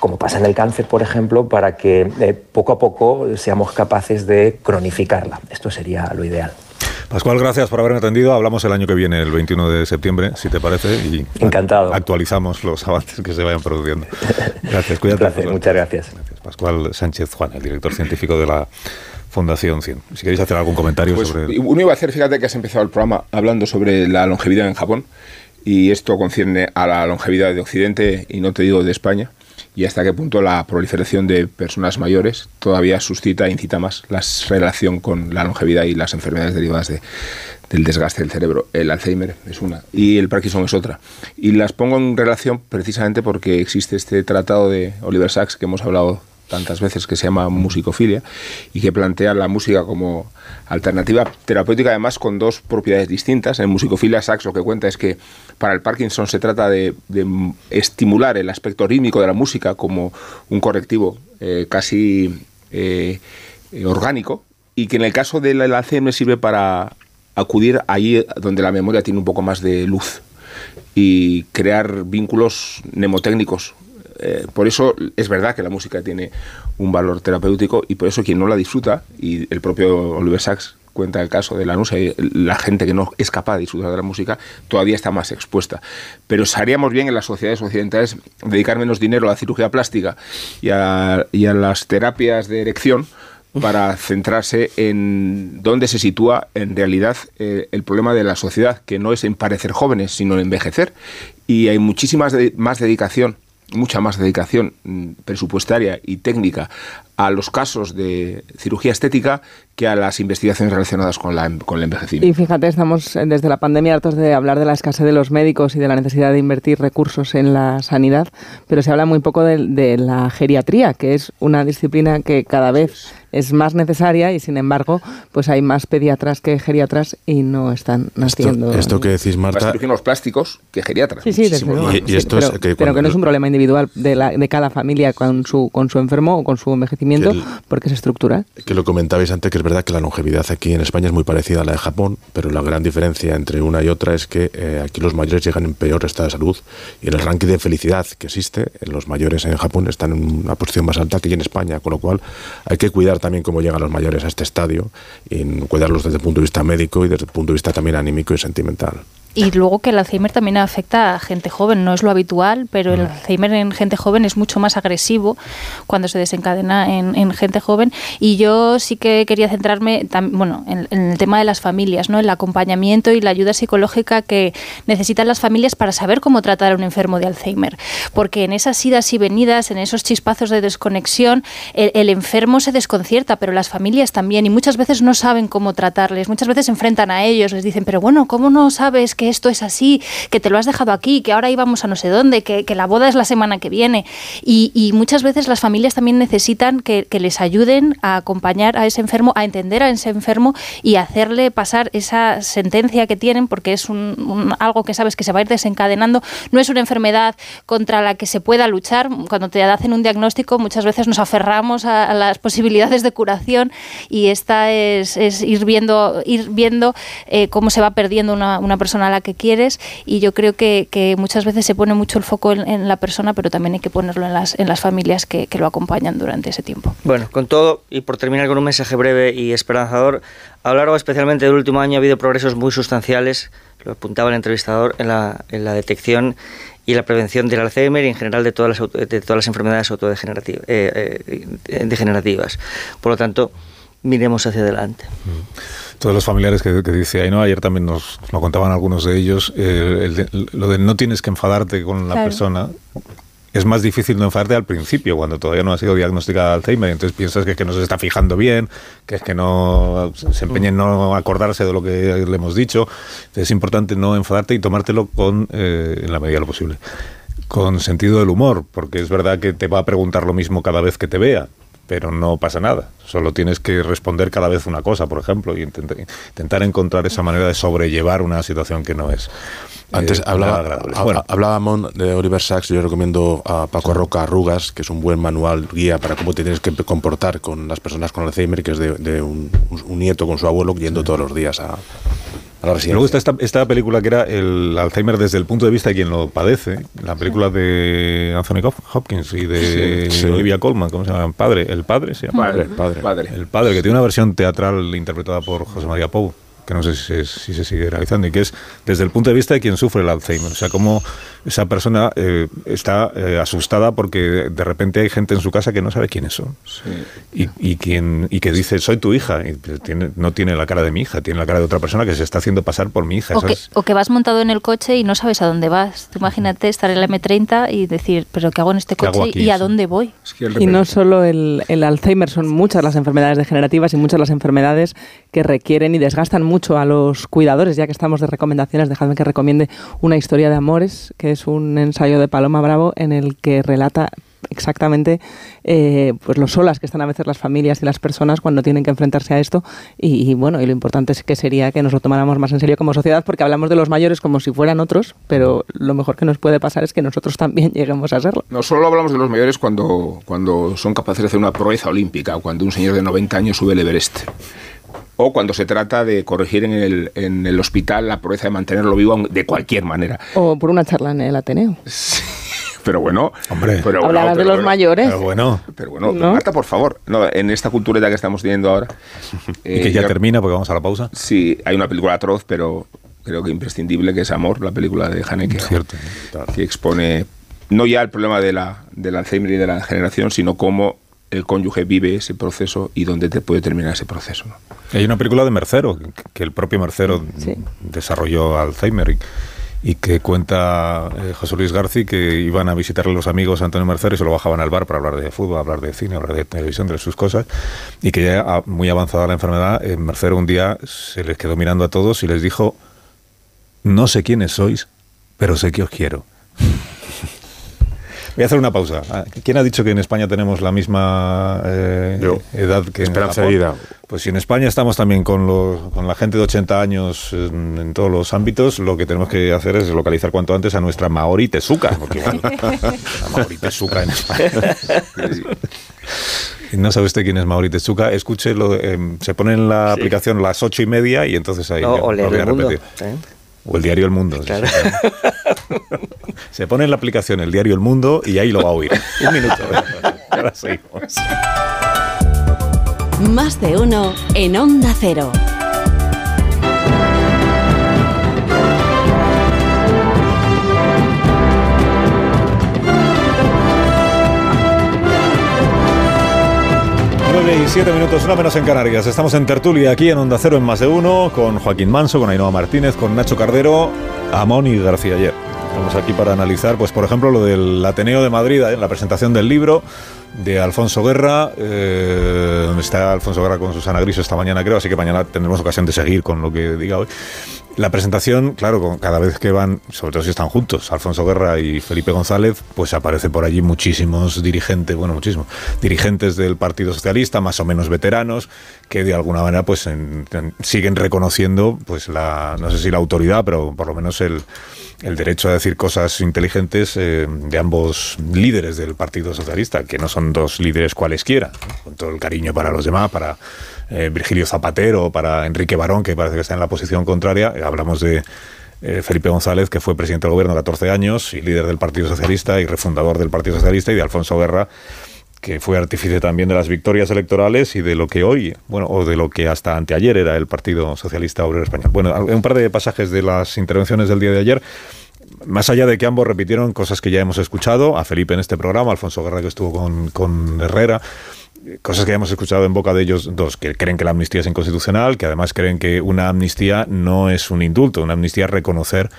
como pasa en el cáncer, por ejemplo, para que eh, poco a poco seamos capaces de cronificarla. Esto sería lo ideal. Pascual, gracias por haberme atendido. Hablamos el año que viene, el 21 de septiembre, si te parece, y Encantado. actualizamos los avances que se vayan produciendo. Gracias, cuídate. Gracias, muchas gracias. gracias. Pascual Sánchez Juan, el director científico de la Fundación 100. Si queréis hacer algún comentario pues, sobre... Uno iba a hacer, fíjate que has empezado el programa hablando sobre la longevidad en Japón, y esto concierne a la longevidad de Occidente, y no te digo de España y hasta qué punto la proliferación de personas mayores todavía suscita e incita más la relación con la longevidad y las enfermedades derivadas de, del desgaste del cerebro. El Alzheimer es una y el Parkinson es otra. Y las pongo en relación precisamente porque existe este tratado de Oliver Sacks que hemos hablado tantas veces que se llama musicofilia y que plantea la música como alternativa terapéutica además con dos propiedades distintas. En musicofilia Sachs lo que cuenta es que para el Parkinson se trata de, estimular el aspecto rítmico de la música como un correctivo eh, casi eh, orgánico y que en el caso del Alzheimer sirve para acudir ahí donde la memoria tiene un poco más de luz y crear vínculos mnemotécnicos. Eh, por eso es verdad que la música tiene un valor terapéutico y por eso quien no la disfruta, y el propio Oliver Sacks cuenta el caso de la y la gente que no es capaz de disfrutar de la música todavía está más expuesta. Pero haríamos bien en las sociedades occidentales dedicar menos dinero a la cirugía plástica y a, y a las terapias de erección para centrarse en dónde se sitúa en realidad eh, el problema de la sociedad, que no es en parecer jóvenes, sino en envejecer. Y hay muchísima más dedicación mucha más dedicación mm, presupuestaria y técnica a los casos de cirugía estética que a las investigaciones relacionadas con, la, con el envejecimiento. Y fíjate, estamos eh, desde la pandemia hartos de hablar de la escasez de los médicos y de la necesidad de invertir recursos en la sanidad, pero se habla muy poco de, de la geriatría, que es una disciplina que cada vez es más necesaria y sin embargo pues hay más pediatras que geriatras y no están naciendo. Esto, esto que decís Marta... Más plásticos que geriatras. Sí, sí, desde luego. Y, y esto pero, es que pero que no cuando- es un problema individual de, la, de cada familia con su, con su enfermo o con su envejecimiento el- porque es estructural. que lo comentabais antes, que es verdad que la longevidad aquí en España es muy parecida a la de Japón, pero la gran diferencia entre una y otra es que eh, aquí los mayores llegan en peor estado de salud y en el ranking de felicidad que existe, los mayores en Japón están en una posición más alta que aquí en España, con lo cual hay que cuidar también cómo llegan los mayores a este estadio y cuidarlos desde el punto de vista médico y desde el punto de vista también anímico y sentimental. Y luego que el Alzheimer también afecta a gente joven, no es lo habitual, pero Mm. el Alzheimer en gente joven es mucho más agresivo cuando se desencadena en, en gente joven. Y yo sí que quería centrarme tam- bueno, en, en el tema de las familias, ¿no? el acompañamiento y la ayuda psicológica que necesitan las familias para saber cómo tratar a un enfermo de Alzheimer. Porque en esas idas y venidas, en esos chispazos de desconexión, el, el enfermo se desconcierta, pero las familias también. Y muchas veces no saben cómo tratarles, muchas veces se enfrentan a ellos, les dicen, pero bueno, ¿cómo no sabes que esto es así, que te lo has dejado aquí, que ahora íbamos a no sé dónde, que, que la boda es la semana que viene? Y, y muchas veces las familias también necesitan que, que les ayuden a acompañar a ese enfermo, a entender a ese enfermo y hacerle pasar esa sentencia que tienen, porque es un, algo que sabes que se va a ir desencadenando. No es una enfermedad contra la que se pueda luchar. Cuando te hacen un diagnóstico, muchas veces nos aferramos a, a las posibilidades de curación y esta es, es ir viendo, ir viendo eh, cómo se va perdiendo una, una persona a la que quieres y yo creo que, que muchas veces se pone mucho el foco en, en la persona, pero también hay que ponerlo en las, en las familias que, que lo acompañan durante ese tiempo. Bueno, con todo, y por terminar con un mensaje breve y esperanzador, a lo largo especialmente del último año ha habido progresos muy sustanciales, lo apuntaba el entrevistador, en la, en la detección y la prevención del Alzheimer y en general de todas las, auto- de todas las enfermedades autodegenerativas. eh, eh, degenerativas. Por lo tanto, miremos hacia adelante. Todos los familiares que, que dice Ainhoa, ayer también nos lo contaban algunos de ellos, eh, el de- lo de no tienes que enfadarte con la Claro. persona. Es más difícil no enfadarte al principio, cuando todavía no ha sido diagnosticada Alzheimer. Entonces piensas que es que no se está fijando bien, que es que no se empeña en no acordarse de lo que le hemos dicho. Entonces es importante no enfadarte y tomártelo con, eh, en la medida de lo posible, con sentido del humor, porque es verdad que te va a preguntar lo mismo cada vez que te vea pero no pasa nada. Solo tienes que responder cada vez una cosa, por ejemplo, y intentar, intentar encontrar esa manera de sobrellevar una situación que no es. Antes eh, hablaba, nada agradable. ha- Bueno, hablábamos de Oliver Sacks, yo recomiendo a Paco Roca Arrugas, que es un buen manual guía para cómo te tienes que comportar con las personas con Alzheimer, que es de, de un, un nieto con su abuelo yendo todos los días a, a la residencia. luego está esta, esta película que era el Alzheimer desde el punto de vista de quien lo padece, la película de Anthony Hop- Hopkins y de Sí, sí. Olivia Colman, ¿cómo se llama? Padre, el padre se llama. Padre, padre. padre. El padre, que tiene una versión teatral interpretada por José María Pou, que no sé si se, si se sigue realizando, y que es desde el punto de vista de quien sufre el Alzheimer. O sea, cómo esa persona eh, está eh, asustada porque de repente hay gente en su casa que no sabe quiénes son. Y, y, quien, y que dice, soy tu hija. Y tiene, no tiene la cara de mi hija, tiene la cara de otra persona que se está haciendo pasar por mi hija. O que, es- o que vas montado en el coche y no sabes a dónde vas. Tú imagínate estar en la M30 y decir, ¿pero qué hago en este ¿Qué hago coche aquí? y a Sí. dónde voy? Y no solo el, el Alzheimer, son muchas las enfermedades degenerativas y muchas las enfermedades que requieren y desgastan mucho a los cuidadores. Ya que estamos de recomendaciones, dejadme que recomiende Una historia de amores, que es un ensayo de Paloma Bravo en el que relata exactamente eh, pues lo solas que están a veces las familias y las personas cuando tienen que enfrentarse a esto y, y, bueno y lo importante es que sería que nos lo tomáramos más en serio como sociedad porque hablamos de los mayores como si fueran otros pero lo mejor que nos puede pasar es que nosotros también lleguemos a serlo No solo hablamos de los mayores cuando, cuando son capaces de hacer una proeza olímpica, cuando un señor de 90 años sube el Everest. O cuando se trata de corregir en el, en el hospital la pobreza de mantenerlo vivo de cualquier manera. O por una charla en el Ateneo. Pero bueno, hombre, pero Hablarás bueno, de pero los bueno. mayores. Pero bueno, Pero bueno, ¿No? Marta, por favor, no, en esta cultureta que estamos teniendo ahora. y que eh, ya yo- termina porque vamos a la pausa. Sí, hay una película atroz, pero creo que imprescindible, que es Amor, la película de Haneke. Cierto. Que expone no ya el problema de la, del Alzheimer y de la generación, sino cómo el cónyuge vive ese proceso y dónde te puede terminar ese proceso. ¿no? Hay una película de Mercero, que- el propio Mercero desarrolló Alzheimer y, y que cuenta eh, José Luis García que iban a visitarle los amigos a Antonio Mercero y se lo bajaban al bar para hablar de fútbol, hablar de cine, hablar de televisión, de sus cosas, y que ya muy avanzada la enfermedad, eh, Mercero un día se les quedó mirando a todos y les dijo, no sé quiénes sois, pero sé que os quiero. Voy a hacer una pausa. Ah, ¿Quién ha dicho que en España tenemos la misma eh, edad que en Esperanza Japón? de vida. Pues si en España estamos también con, los, con la gente de 80 años en, en todos los ámbitos, lo que tenemos que hacer es localizar cuanto antes a nuestra Maori Tezuka. Porque, bueno, la Maori Tezuka en España. Y no sabe usted quién es Mauri Tezuka, escúchelo, eh, se pone en la Sí. aplicación las ocho y media y entonces ahí No, ya o voy a el mundo. repetir. ¿eh? O el diario El Mundo. sí, Claro. sí. Se pone en la aplicación el diario El Mundo y ahí lo va a oír. Un minuto. Ahora seguimos. Más de uno en Onda Cero. Nueve y siete minutos, una menos en Canarias. Estamos en tertulia aquí en Onda Cero en Más de Uno, con Joaquín Manso, con Ainhoa Martínez, con Nacho Cardero, Amón y García Ayer. Estamos aquí para analizar, pues por ejemplo, lo del Ateneo de Madrid, ¿eh? la presentación del libro de Alfonso Guerra, eh, está Alfonso Guerra con Susana Griso esta mañana, creo, así que mañana tendremos ocasión de seguir con lo que diga hoy. La presentación, claro, cada vez que van, sobre todo si están juntos, Alfonso Guerra y Felipe González, pues aparecen por allí muchísimos dirigentes, bueno, muchísimos, dirigentes del Partido Socialista, más o menos veteranos, que de alguna manera pues en- en- siguen reconociendo, pues la, no sé si la autoridad, pero por lo menos el, el derecho a decir cosas inteligentes eh, de ambos líderes del Partido Socialista, que no son dos líderes cualesquiera, con todo el cariño para los demás, para eh, Virgilio Zapatero, para Enrique Barón, que parece que está en la posición contraria. Eh, Hablamos de eh, Felipe González, que fue presidente del gobierno 14 años y líder del Partido Socialista y refundador del Partido Socialista, y de Alfonso Guerra, que fue artífice también de las victorias electorales y de lo que hoy, bueno, o de lo que hasta anteayer era el Partido Socialista Obrero Español. Bueno, un par de pasajes de las intervenciones del día de ayer. Más allá de que ambos repitieron cosas que ya hemos escuchado, a Felipe en este programa, Alfonso Guerra que estuvo con, con Herrera, cosas que hemos escuchado en boca de ellos dos, que creen que la amnistía es inconstitucional, que además creen que una amnistía no es un indulto, una amnistía es reconocer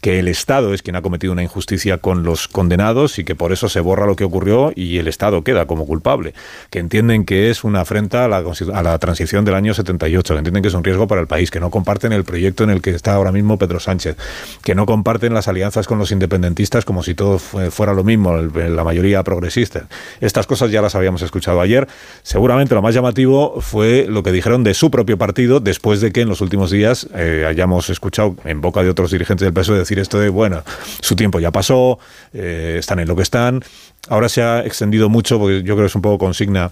que el Estado es quien ha cometido una injusticia con los condenados y que por eso se borra lo que ocurrió y el Estado queda como culpable, que entienden que es una afrenta a la, a la transición del año 78, que entienden que es un riesgo para el país, que no comparten el proyecto en el que está ahora mismo Pedro Sánchez, que no comparten las alianzas con los independentistas como si todo fue- fuera lo mismo, la mayoría progresista. Estas cosas ya las habíamos escuchado ayer. Seguramente lo más llamativo fue lo que dijeron de su propio partido después de que en los últimos días eh, hayamos escuchado en boca de otros dirigentes del PSOE decir esto de, bueno, su tiempo ya pasó, eh, están en lo que están. Ahora se ha extendido mucho, porque yo creo que es un poco consigna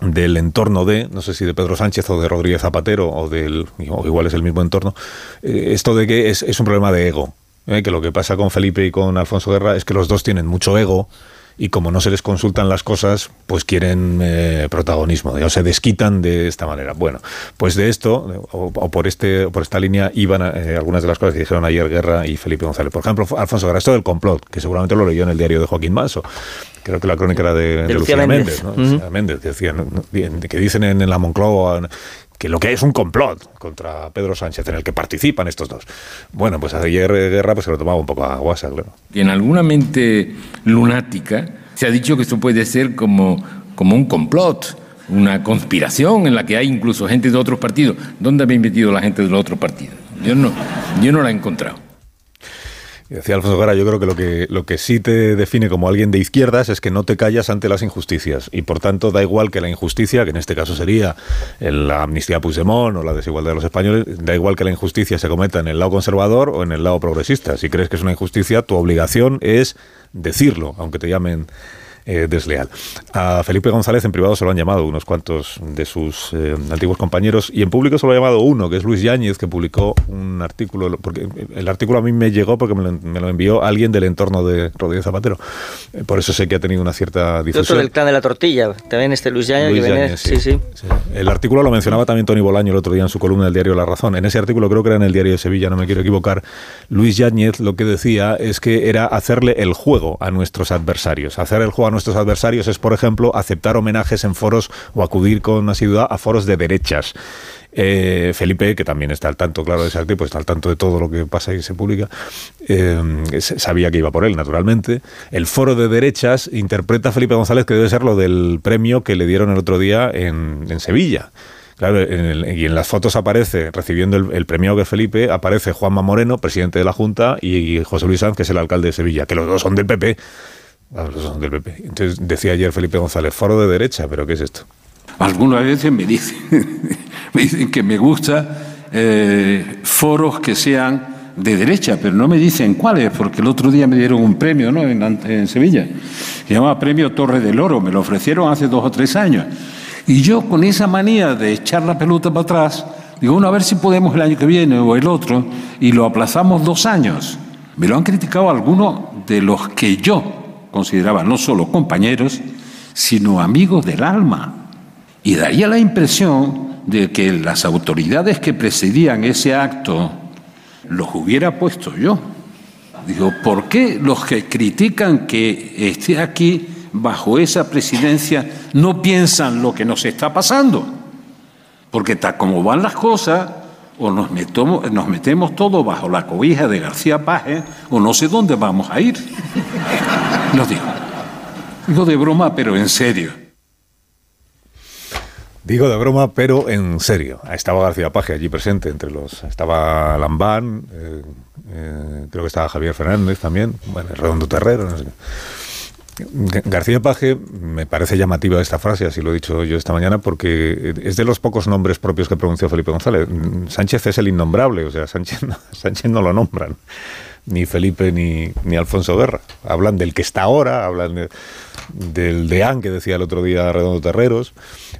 del entorno de, no sé si de Pedro Sánchez o de Rodríguez Zapatero o del, igual es el mismo entorno, eh, esto de que es, un problema de ego, que lo que pasa con Felipe y con Alfonso Guerra es que los dos tienen mucho ego y como no se les consultan las cosas, pues quieren eh, protagonismo, o se desquitan de esta manera. Bueno, pues de esto, o, o por este o por esta línea, iban a, eh, algunas de las cosas que dijeron ayer Guerra y Felipe González. Por ejemplo, Alfonso Guerra, esto del complot, que seguramente lo leyó en el diario de Joaquín Manso. Creo que la crónica era de, de Lucía Lucía Méndez. Méndez, ¿no? Lucía Méndez, que, decían, que dicen en, en la Moncloa que lo que es un complot contra Pedro Sánchez, en el que participan estos dos. Bueno, pues ayer eh, Guerra pues se lo tomaba un poco a guasa, claro. En alguna mente lunática se ha dicho que esto puede ser como, como un complot, una conspiración en la que hay incluso gente de otros partidos. ¿Dónde habéis metido la gente de los otros partidos? Yo no, yo no la he encontrado. Decía Alfonso Guerra, yo creo que lo, que lo que sí te define como alguien de izquierdas es que no te callas ante las injusticias. Y por tanto da igual que la injusticia, que en este caso sería la amnistía Puigdemont o la desigualdad de los españoles, da igual que la injusticia se cometa en el lado conservador o en el lado progresista. Si crees que es una injusticia, tu obligación es decirlo, aunque te llamen eh, desleal. A Felipe González en privado se lo han llamado unos cuantos de sus eh, antiguos compañeros y en público se lo ha llamado uno, que es Luis Yáñez, que publicó un artículo, porque el artículo a mí me llegó porque me lo, me lo envió alguien del entorno de Rodríguez Zapatero. Eh, Por eso sé que ha tenido una cierta Otro difusión. del clan de la tortilla, también este Luis Yañez, Luis que viene- Yáñez, sí, sí. El artículo lo mencionaba también Tony Bolaño el otro día en su columna del diario La Razón. En ese artículo, creo que era en el diario de Sevilla, no me quiero equivocar, Luis Yáñez lo que decía es que era hacerle el juego a nuestros adversarios. Hacer el juego a nuestros adversarios es, por ejemplo, aceptar homenajes en foros o acudir con asiduidad a foros de derechas. Eh, Felipe, que también está al tanto, claro, de ese artículo, está al tanto de todo lo que pasa y se publica, eh, sabía que iba por él, naturalmente. El foro de derechas interpreta a Felipe González que debe ser lo del premio que le dieron el otro día en, en Sevilla. Claro, en el- y en las fotos aparece, recibiendo el, premio que Felipe, aparece Juanma Moreno, presidente de la Junta, y, José Luis Sanz, que es el alcalde de Sevilla, que los dos son del PP. Entonces decía ayer Felipe González, foro de derecha, pero ¿qué es esto? Algunas veces me dicen, me dicen que me gusta eh, foros que sean de derecha, pero no me dicen cuáles, porque el otro día me dieron un premio ¿no? en, en Sevilla. Se llama Premio Torre del Oro, me lo ofrecieron hace dos o tres años. Y yo con esa manía de echar la pelota para atrás, digo, bueno, a ver si podemos el año que viene o el otro, y lo aplazamos dos años. Me lo han criticado algunos de los que yo consideraba no solo compañeros, sino amigos del alma. Y daría la impresión de que las autoridades que presidían ese acto los hubiera puesto yo. Digo, ¿por qué los que critican que esté aquí bajo esa presidencia no piensan lo que nos está pasando? Porque tal como van las cosas, o nos, metemos, nos metemos todos bajo la cobija de García Paje, o no sé dónde vamos a ir. Lo digo. Digo de broma, pero en serio. Digo de broma, pero en serio. Estaba García Paje allí presente entre los. Estaba Lambán, eh, eh, creo que estaba Javier Fernández también, bueno, Redondo Terrero, no sé. Ga- García Paje me parece llamativa esta frase, así lo he dicho yo esta mañana, porque es de los pocos nombres propios que pronunció Felipe González. Sánchez es el innombrable, o sea, Sánchez, no- Sánchez no lo nombran, ni Felipe ni, ni Alfonso Guerra. Hablan del que está ahora, hablan de- del deán que decía el otro día Redondo Terreros,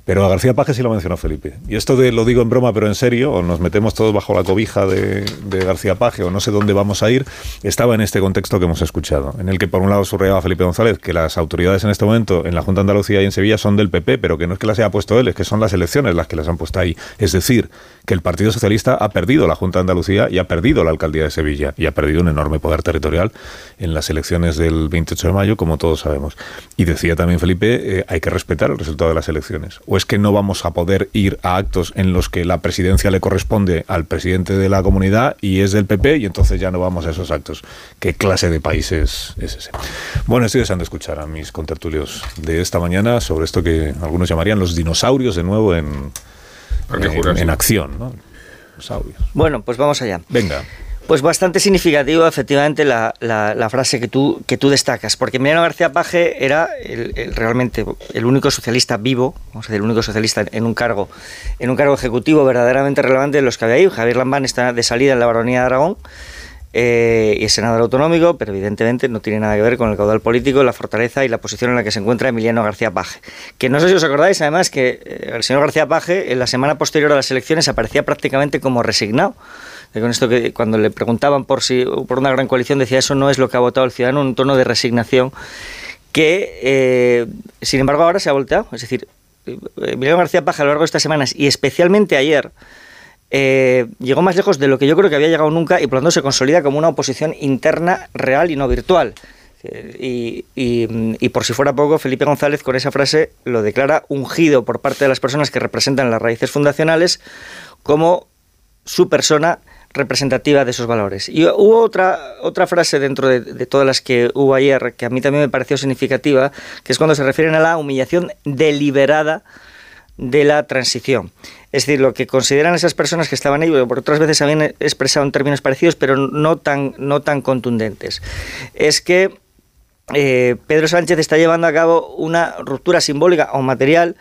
pero a García Paje sí lo mencionó Felipe. Y esto de lo digo en broma, pero en serio, o nos metemos todos bajo la cobija de, de García Paje, o no sé dónde vamos a ir, estaba en este contexto que hemos escuchado, en el que por un lado subrayaba Felipe González que las autoridades en este momento en la Junta de Andalucía y en Sevilla son del PP, pero que no es que las haya puesto él, es que son las elecciones las que las han puesto ahí. Es decir, que el Partido Socialista ha perdido la Junta de Andalucía y ha perdido la alcaldía de Sevilla y ha perdido un enorme poder territorial en las elecciones del 28 de mayo, como todos sabemos. Y decía también Felipe, eh, hay que respetar el resultado de las elecciones. ¿O es que no vamos a poder ir a actos en los que la presidencia le corresponde al presidente de la comunidad y es del PP y entonces ya no vamos a esos actos? ¿Qué clase de país es, es ese? Bueno, estoy deseando escuchar a mis contertulios de esta mañana sobre esto que algunos llamarían los dinosaurios de nuevo en, en, en acción. ¿no? Dinosaurios. Bueno, pues vamos allá. Venga. Pues bastante significativo, efectivamente, la, la- la frase que tú, que tú destacas, porque Emiliano García Paje era el- el- realmente el único socialista vivo, vamos a decir, el único socialista en un cargo, en un cargo ejecutivo verdaderamente relevante de los que había ahí. Javier Lambán está de salida en la baronía de Aragón. eh, y es senador autonómico, pero evidentemente no tiene nada que ver con el caudal político, la fortaleza y la posición en la que se encuentra Emiliano García Paje. Que no sé si os acordáis, además, que eh, el señor García Paje en la semana posterior a las elecciones aparecía prácticamente como resignado. Eh, Con esto que cuando le preguntaban por si por una gran coalición decía eso no es lo que ha votado el ciudadano, un tono de resignación que, eh, sin embargo, ahora se ha volteado. Es decir, eh, Emiliano García Paje a lo largo de estas semanas y especialmente ayer eh, llegó más lejos de lo que yo creo que había llegado nunca y por lo tanto se consolida como una oposición interna real y no virtual. Eh, y por si fuera poco, Felipe González con esa frase lo declara ungido por parte de las personas que representan las raíces fundacionales como su persona representativa de esos valores. Y hubo otra, otra frase dentro de, todas las que hubo ayer que a mí también me pareció significativa, que es cuando se refieren a la humillación deliberada de la transición. Es decir, lo que consideran esas personas que estaban ahí, por otras veces habían expresado en términos parecidos, pero no tan, no tan contundentes, es que eh, Pedro Sánchez está llevando a cabo una ruptura simbólica o material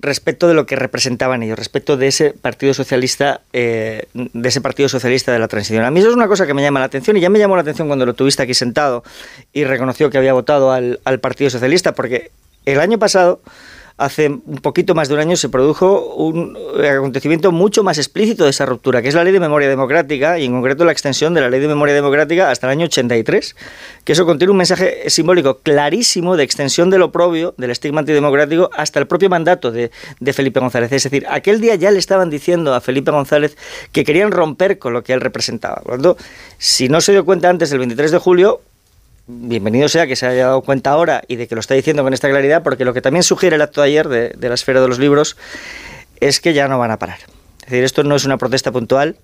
respecto de lo que representaban ellos, respecto de ese Partido Socialista, eh, de ese Partido Socialista de la Transición. A mí eso es una cosa que me llama la atención y ya me llamó la atención cuando lo tuviste aquí sentado y reconoció que había votado al, al Partido Socialista, porque el año pasado hace un poquito más de un año se produjo un acontecimiento mucho más explícito de esa ruptura, que es la Ley de Memoria Democrática y en concreto la extensión de la Ley de Memoria Democrática hasta el año 83, que eso contiene un mensaje simbólico clarísimo de extensión del oprobio, del estigma antidemocrático, hasta el propio mandato de, de Felipe González. Es decir, aquel día ya le estaban diciendo a Felipe González que querían romper con lo que él representaba. Por lo tanto, si no se dio cuenta antes del 23 de julio, bienvenido sea que se haya dado cuenta ahora y de que lo está diciendo con esta claridad, porque lo que también sugiere el acto de ayer de, la esfera de los libros es que ya no van a parar. Es decir, esto no es una protesta puntual,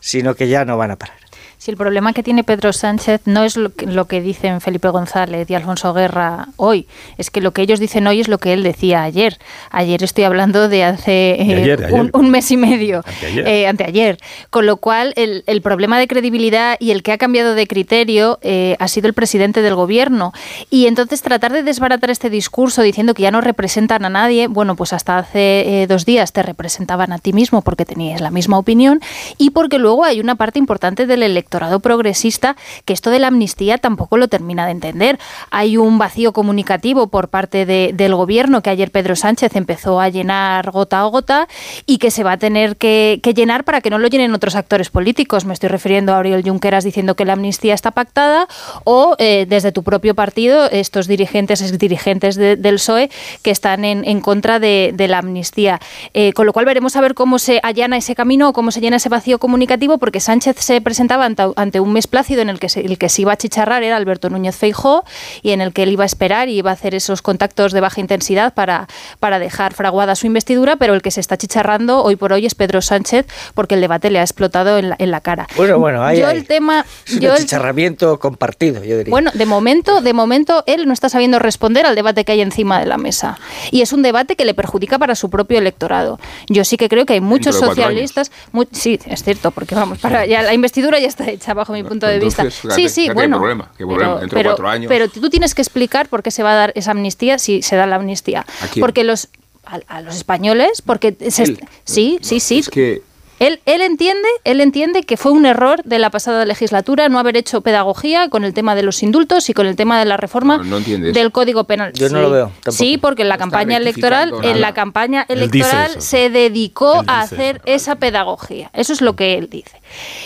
sino que ya no van a parar. Si el problema que tiene Pedro Sánchez no es lo que, lo que dicen Felipe González y Alfonso Guerra hoy, es que lo que ellos dicen hoy es lo que él decía ayer. Ayer estoy hablando de hace eh, De ayer, de ayer. Un, mes y medio, Anteayer. eh, anteayer. Con lo cual, el, el problema de credibilidad y el que ha cambiado de criterio eh, ha sido el presidente del gobierno. Y entonces tratar de desbaratar este discurso diciendo que ya no representan a nadie, bueno, pues hasta hace dos días te representaban a ti mismo porque tenías la misma opinión y porque luego hay una parte importante del electorado progresista que esto de la amnistía tampoco lo termina de entender. Hay un vacío comunicativo por parte de- del gobierno que ayer Pedro Sánchez empezó a llenar gota a gota y que se va a tener que, llenar para que no lo llenen otros actores políticos. Me estoy refiriendo a Oriol Junqueras diciendo que la amnistía está pactada o eh, desde tu propio partido estos dirigentes, exdirigentes de- del PSOE que están en, contra de, de la amnistía. Eh, con lo cual veremos a ver cómo se allana ese camino o cómo se llena ese vacío comunicativo porque Sánchez se presentaba ante, ante un mes plácido en el que se, el que se iba a chicharrar era Alberto Núñez Feijó y en el que él iba a esperar y iba a hacer esos contactos de baja intensidad para, para dejar fraguada su investidura, pero el que se está chicharrando hoy por hoy es Pedro Sánchez porque el debate le ha explotado en la, en la cara. Bueno, bueno, ahí yo hay. el tema... Es un el- achicharramiento compartido, yo diría. bueno, de momento, de momento él no está sabiendo responder al debate que hay encima de la mesa. Y es un debate que le perjudica para su propio electorado. Yo sí que creo que hay muchos socialistas, sí, es cierto, porque vamos, para ya la investidura ya está hecha bajo mi punto de vista. Fíjate, sí, sí, fíjate qué bueno. problema, qué problema. Dentro de pero, cuatro años. pero tú tienes que explicar por qué se va a dar esa amnistía si se da la amnistía. ¿A quién? Porque los a, a los españoles, porque se sí, sí, sí. Es que Él, él entiende, él entiende que fue un error de la pasada legislatura no haber hecho pedagogía con el tema de los indultos y con el tema de la reforma No, no del Código Penal. Yo no Sí. lo veo, tampoco. Sí, porque en la campaña electoral, en la campaña electoral eso. se dedicó a hacer esa pedagogía. Eso es lo que él dice.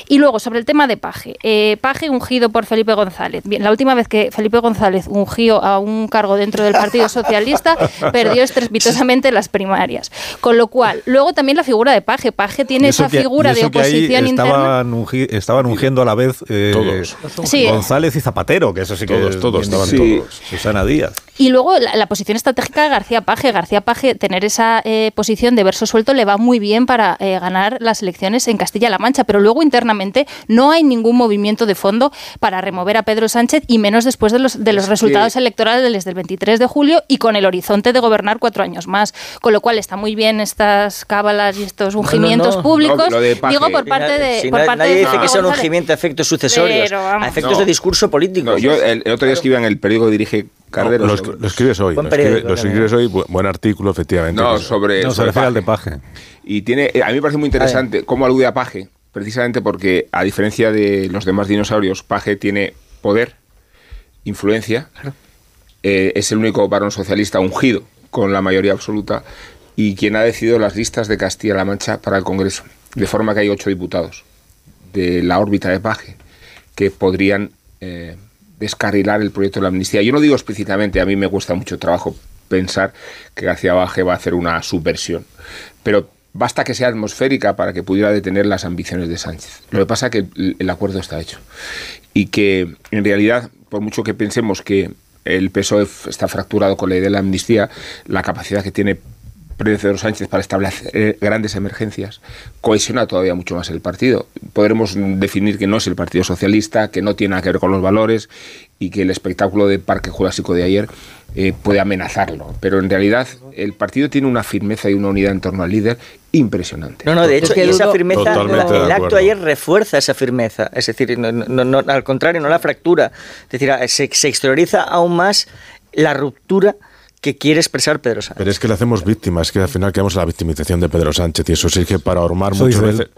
Y luego sobre el tema de Paje, Eh, Paje ungido por Felipe González. Bien, la última vez que Felipe González ungió a un cargo dentro del Partido Socialista perdió estrepitosamente las primarias. Con lo cual, luego también la figura de Paje. Paje tiene esa que- figura de oposición interna. estaban, ungi- estaban ungiendo a la vez eh, Todos. Sí. González y Zapatero, que eso sí que Todos, todos, estaban todos. Susana Díaz. Y luego la, la posición estratégica de García Paje. García Paje, tener esa eh, posición de verso suelto le va muy bien para eh, ganar las elecciones en Castilla-La Mancha, pero luego internamente no hay ningún movimiento de fondo para remover a Pedro Sánchez y menos después de los, de los Es resultados que- electorales desde el 23 de julio y con el horizonte de gobernar cuatro años más. Con lo cual está muy bien estas cábalas y estos ungimientos no. públicos. No, de Paje. Digo por parte de, Si por na- parte nadie de dice que sea un ungimiento a efectos sucesorios, a efectos No. de discurso político. no, yo el, el otro día escribí en el periódico que dirige Cardero. lo, sobre- lo escribes hoy. Buen Lo, escribe- lo escribes hoy, bu- buen artículo, efectivamente. no, sobre, No, sobre de Paje. Paje. Y tiene, eh, a mí me parece muy interesante cómo alude a Paje, precisamente porque, a diferencia de los demás dinosaurios, Paje tiene poder, influencia, eh, es el único varón socialista ungido con la mayoría absoluta y quien ha decidido las listas de Castilla-La Mancha para el Congreso. De forma que hay ocho diputados de la órbita de Paje que podrían eh, descarrilar el proyecto de la amnistía. Yo no digo explícitamente, a mí me cuesta mucho trabajo pensar que García Paje va a hacer una subversión, pero basta que sea atmosférica para que pudiera detener las ambiciones de Sánchez. Lo que pasa es que el, acuerdo está hecho y que en realidad, por mucho que pensemos que el PSOE está fracturado con la idea de la amnistía, la capacidad que tiene Pedro Sánchez para establecer eh, grandes emergencias cohesiona todavía mucho más el partido. Podremos definir que no es el Partido Socialista, que no tiene nada que ver con los valores y que el espectáculo de Parque Jurásico de ayer eh, puede amenazarlo. Pero en realidad el partido tiene una firmeza y una unidad en torno al líder impresionante. No, no, de hecho, y esa firmeza, el acto ayer refuerza esa firmeza. Es decir, no, no- no- al contrario, no la fractura. Es decir, se, se exterioriza aún más la ruptura que quiere expresar Pedro Sánchez. Pero es que le hacemos víctimas, que al final quedamos en la victimización de Pedro Sánchez y eso sí que para ahormar muchas veces.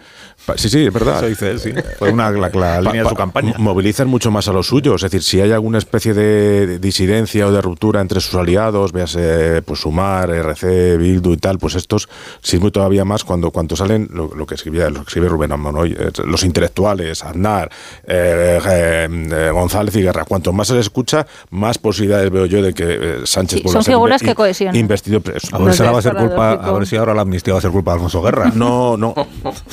pa- Sí, sí, es verdad. Eso dice él, sí. Fue una, la, la línea de su campaña. Movilizan mucho más a los suyos. Es decir, si hay alguna especie de disidencia o de ruptura entre sus aliados, véase pues Sumar, RC, Bildu y tal, pues estos sirve todavía más cuando, cuando salen lo, lo que escribía, lo que escribe Rubén Amonoy, eh, los intelectuales, Aznar, eh, eh, eh, González y Guerra. Cuanto más se les escucha, más posibilidades veo yo de que eh, Sánchez Sí, vuelva inve- que cohesionan. investido. pues, A ver si ahora va a ser culpa, a ver si ahora la amnistía va a ser culpa de Alfonso Guerra. No, no,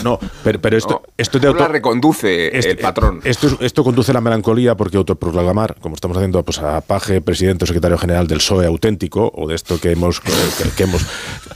no. Pero, pero esto, esto de No la auto- reconduce este- el patrón. Esto, es- esto conduce a la melancolía porque autoproclamar, como estamos haciendo pues, a Paje, presidente o secretario general del PSOE auténtico, o de esto que hemos, que, que hemos,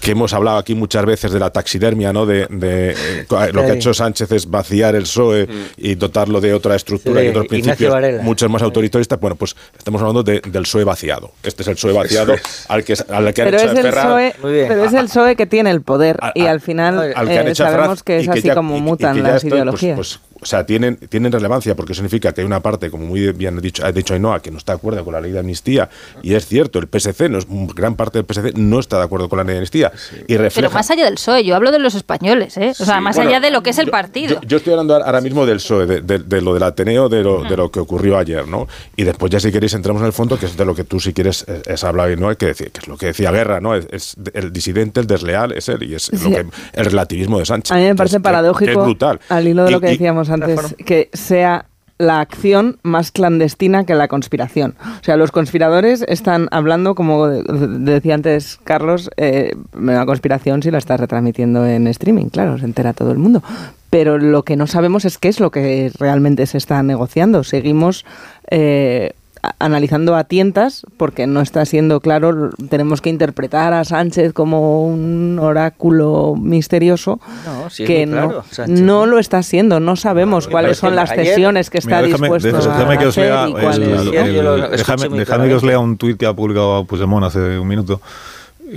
que hemos hablado aquí muchas veces de la taxidermia, ¿no? de, de, eh, lo que ha hecho Sánchez es vaciar el PSOE y dotarlo de otra estructura Sí, y otros principios muchos más autoritaristas. Bueno, pues estamos hablando de- del PSOE vaciado. Este es el PSOE vaciado al que, al que han Pero hecho es, el PSOE, pero es el PSOE que tiene el poder y al final al que han eh, hecho sabemos que es así ya- como mutan las esto, pues, ideologías. pues, o sea, tienen, tienen relevancia porque significa que hay una parte, como muy bien ha dicho, ha dicho Ainhoa, que no está de acuerdo con la ley de amnistía. Y es cierto, el PSC, no es, gran parte del PSC no está de acuerdo con la ley de amnistía. Y refleja, Pero más allá del PSOE, yo hablo de los españoles, ¿eh? O sea, Sí, más bueno, allá de lo que es el partido. Yo, yo estoy hablando ahora mismo del PSOE, de, de- de lo del Ateneo, de lo, de lo que ocurrió ayer, ¿no? Y después ya si queréis entramos en el fondo, que es de lo que tú si quieres es, es hablar y no hay que decir, que es lo que decía Guerra, ¿no? Es, es el disidente, el desleal, es él, y es Sí. lo que, el relativismo de Sánchez. A mí me parece que- paradójico, que es brutal. al hilo de Y- lo que y- decíamos antes, que sea la acción más clandestina que la conspiración. O sea, los conspiradores están hablando, como de- de- decía antes Carlos, eh, la conspiración si la está retransmitiendo en streaming, claro, se entera todo el mundo. Pero lo que no sabemos es qué es lo que realmente se está negociando. Seguimos eh, analizando a tientas porque no está siendo claro, tenemos que interpretar a Sánchez como un oráculo misterioso No, sí que no, claro, no lo está siendo, no sabemos cuáles son las cesiones que está Mira, déjame, dispuesto déjame- a que os hacer lea, y cuáles el- no. el- Yo lo déjame, que os lea un tuit que ha publicado Puigdemont hace un minuto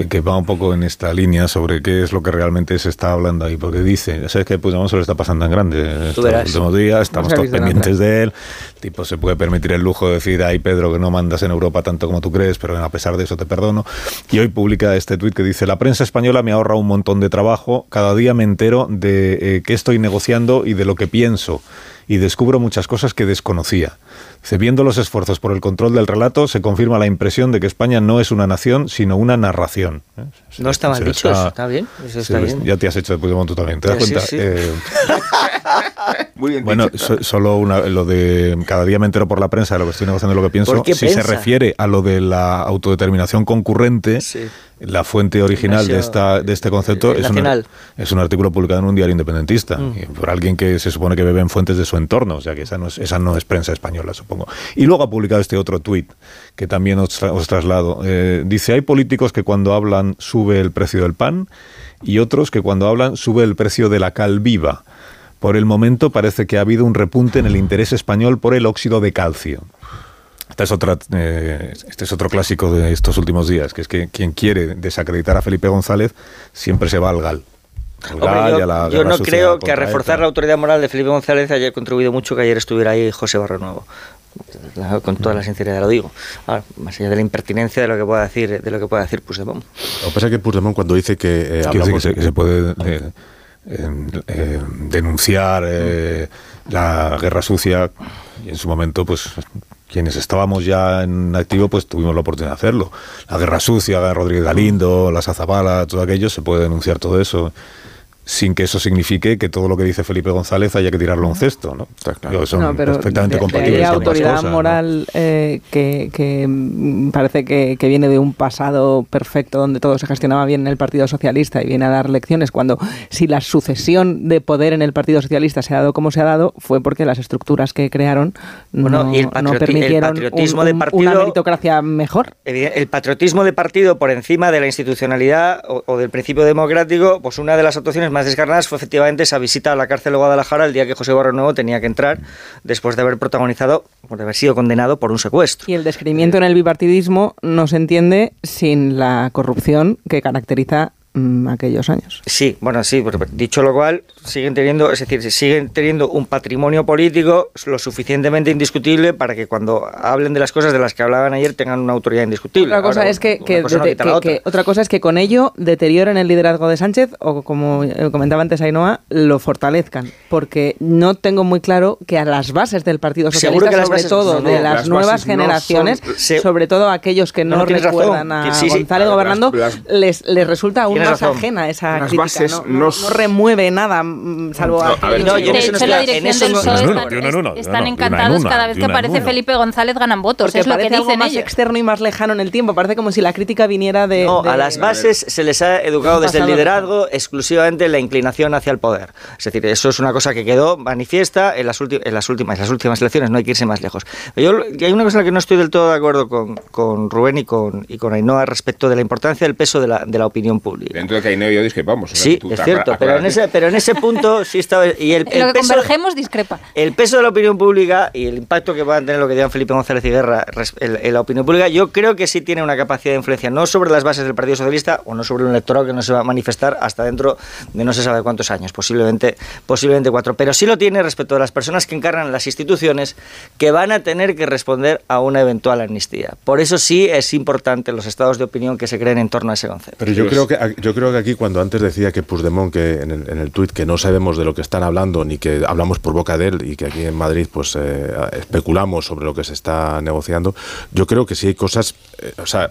que va un poco en esta línea sobre qué es lo que realmente se está hablando ahí, porque dice, sabes que Puigdemont se lo está pasando en grande estos verás. últimos días, estamos No todos pendientes de él, el tipo se puede permitir el lujo de decir, ay Pedro, que no mandas en Europa tanto como tú crees, pero a pesar de eso te perdono, y hoy publica este tuit que dice, la prensa española me ahorra un montón de trabajo, cada día me entero de eh, qué estoy negociando y de lo que pienso, y descubro muchas cosas que desconocía. Dice, viendo los esfuerzos por el control del relato, se confirma la impresión de que España no es una nación, sino una narración. ¿eh? No está mal dicho, está- eso está bien. Eso está bien. Ya te has hecho de Puigdemont tú también, ¿te das Sí, cuenta? sí. Eh, Muy bien bueno, dicho. so- solo una- lo de cada día me entero por la prensa de lo que estoy negociando y lo que pienso. ¿Por qué si se refiere a lo de la autodeterminación concurrente, la fuente original de, esta, de este concepto es un, Nacional. es un artículo publicado en un diario independentista Mm. por alguien que se supone que bebe en fuentes de su entorno, o sea que esa no es, esa no es prensa española, supongo. Y luego ha publicado este otro tuit que también os, tra- os traslado. Eh, dice, hay políticos que cuando hablan sube el precio del pan y otros que cuando hablan sube el precio de la cal viva. Por el momento parece que ha habido un repunte en el interés español por el óxido de calcio. Esta es otra, eh, este es otro clásico de estos últimos días, que es que quien quiere desacreditar a Felipe González siempre se va al GAL. Al Hombre, GAL y yo, a la yo no creo que a reforzar ETA. la autoridad moral de Felipe González haya contribuido mucho que ayer estuviera ahí José Barro Nuevo. Con toda la sinceridad lo digo. Ahora, más allá de la impertinencia de lo que pueda decir, de lo que pueda decir Puigdemont. Lo que pasa es que Puigdemont cuando dice que eh, Es que dice que hablamos... se, que se puede eh, eh, denunciar eh, la guerra sucia. Y en su momento pues quienes estábamos ya en activo pues tuvimos la oportunidad de hacerlo. La guerra sucia Rodríguez Galindo las Azapala todo aquello se puede denunciar todo eso sin que eso signifique que todo lo que dice Felipe González haya que tirarlo a un cesto, ¿no? Digo, son No, pero perfectamente de- de compatibles. ambas autoridad cosas, ¿no? moral eh, que, que, mm, parece que, que viene de un pasado perfecto donde todo se gestionaba bien en el Partido Socialista y viene a dar lecciones cuando si la sucesión de poder en el Partido Socialista se ha dado como se ha dado fue porque las estructuras que crearon Bueno, no, y el no patrioti- el permitieron patriotismo un- de un- partido- una meritocracia mejor. El patriotismo de partido por encima de la institucionalidad o, o del principio democrático, pues una de las actuaciones más descarnadas fue efectivamente esa visita a la cárcel de Guadalajara el día que José Barro Nuevo tenía que entrar después de haber protagonizado, por haber sido condenado por un secuestro. Y el descreimiento en el bipartidismo no se entiende sin la corrupción que caracteriza mm, aquellos años. Sí, bueno, sí, pero dicho lo cual, siguen teniendo, es decir, siguen teniendo un patrimonio político lo suficientemente indiscutible para que cuando hablen de las cosas de las que hablaban ayer tengan una autoridad indiscutible. Otra cosa Ahora, es que, cosa de- otra. que- otra cosa es que con ello deterioren el liderazgo de Sánchez o como eh, comentaba antes Ainhoa, lo fortalezcan, porque no tengo muy claro que a las bases del Partido Seguro Socialista, sobre bases- todo no, no, de las, las nuevas generaciones, son- se- sobre todo aquellos que No, tienes razón. recuerdan a Sí, sí. González Las- gobernando, las- les, les resulta aún Tienes más razón. ajena esa Las crítica, bases no, remueve nada, mm, salvo No, a ver, no, yo en de eso no hecho, la dirección del PSOE están, encantados una, cada vez que aparece. Felipe González ganan votos, porque es lo que parece algo dicen más ellos. externo y más lejano en el tiempo, parece como si la crítica viniera de... No, de- a las bases se les ha educado desde el liderazgo exclusivamente la inclinación hacia el poder. Es decir, eso es una cosa que quedó manifiesta en las, en las últimas las últimas elecciones, no hay que irse más lejos. Yo, hay una cosa en la que no estoy del todo de acuerdo con, con Rubén y con, y con Ainhoa respecto de la importancia del peso de la, de la opinión pública. Dentro de que Ainhoa y yo discrepamos. o sea, Sí, es cierto, pero en, ese, pero en ese punto sí estaba... Y el, En lo el que peso, convergemos discrepa. el peso de la opinión pública y el impacto que va a tener lo que digan Felipe González y Guerra en la opinión pública, yo creo que sí tiene una capacidad de influencia, no sobre las bases del Partido Socialista o no sobre un electorado que no se va a manifestar hasta dentro de no se sabe cuántos años, posiblemente, posiblemente cuatro, pero sí lo tiene respecto a las personas que encarnan las instituciones que van a tener que responder a una eventual amnistía. Por eso sí es importante los estados de opinión que se creen en torno a ese concepto. Pero yo creo que yo creo que aquí cuando antes decía que Puigdemont que en el, en el tuit que no sabemos de lo que están hablando ni que hablamos por boca de él y que aquí en Madrid pues eh, especulamos sobre lo que se está negociando, yo creo que sí hay cosas, eh, o sea,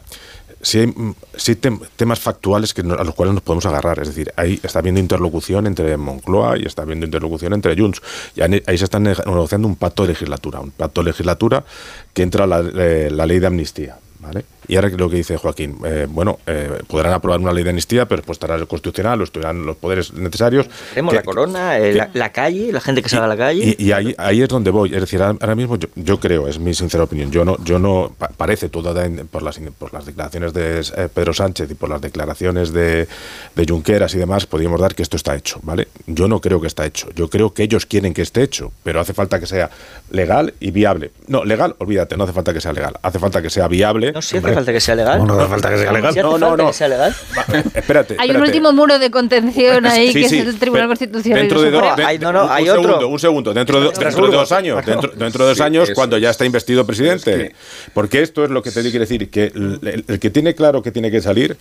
sí hay, mm, sí tem- temas factuales que no- a los cuales nos podemos agarrar. Es decir, ahí está habiendo interlocución entre Moncloa y está habiendo interlocución entre Junts. Y ahí se está neg- negociando un pacto de legislatura, un pacto de legislatura que entra la, eh, la ley de amnistía. ¿Vale? Y ahora lo que dice Joaquín, eh, bueno, eh, podrán aprobar una ley de amnistía, pero después estará el constitucional, o estarán los poderes necesarios. Tenemos que- la corona, eh, la, la calle, la gente que salga a la calle. y, y ahí, ahí es donde voy. Es decir, ahora, mismo yo, yo creo, es mi sincera opinión, yo no, yo no pa- parece todo de- por las, por las declaraciones de eh, Pedro Sánchez y por las declaraciones de, de Junqueras y demás, podríamos dar que esto está hecho, ¿vale? Yo no creo que está hecho. Yo creo que ellos quieren que esté hecho, pero hace falta que sea legal y viable. No, legal, olvídate, no hace falta que sea legal. Hace falta que sea viable. No, sí hace falta que sea legal. No, no hace falta que sea legal. No, no, no. legal. Espérate. Hay un último muro de contención ahí, Sí, que sí, es el Tribunal Constitucional. Dentro y de, dos- no, no, un hay segundo, otro. un segundo, dentro de, dentro de Estrasburgo. dos años, dentro, dentro de dos Sí, años, cuando ya es. está investido presidente. Es que- Porque esto es lo que te quiero decir, que el, el- el que tiene claro que tiene que salir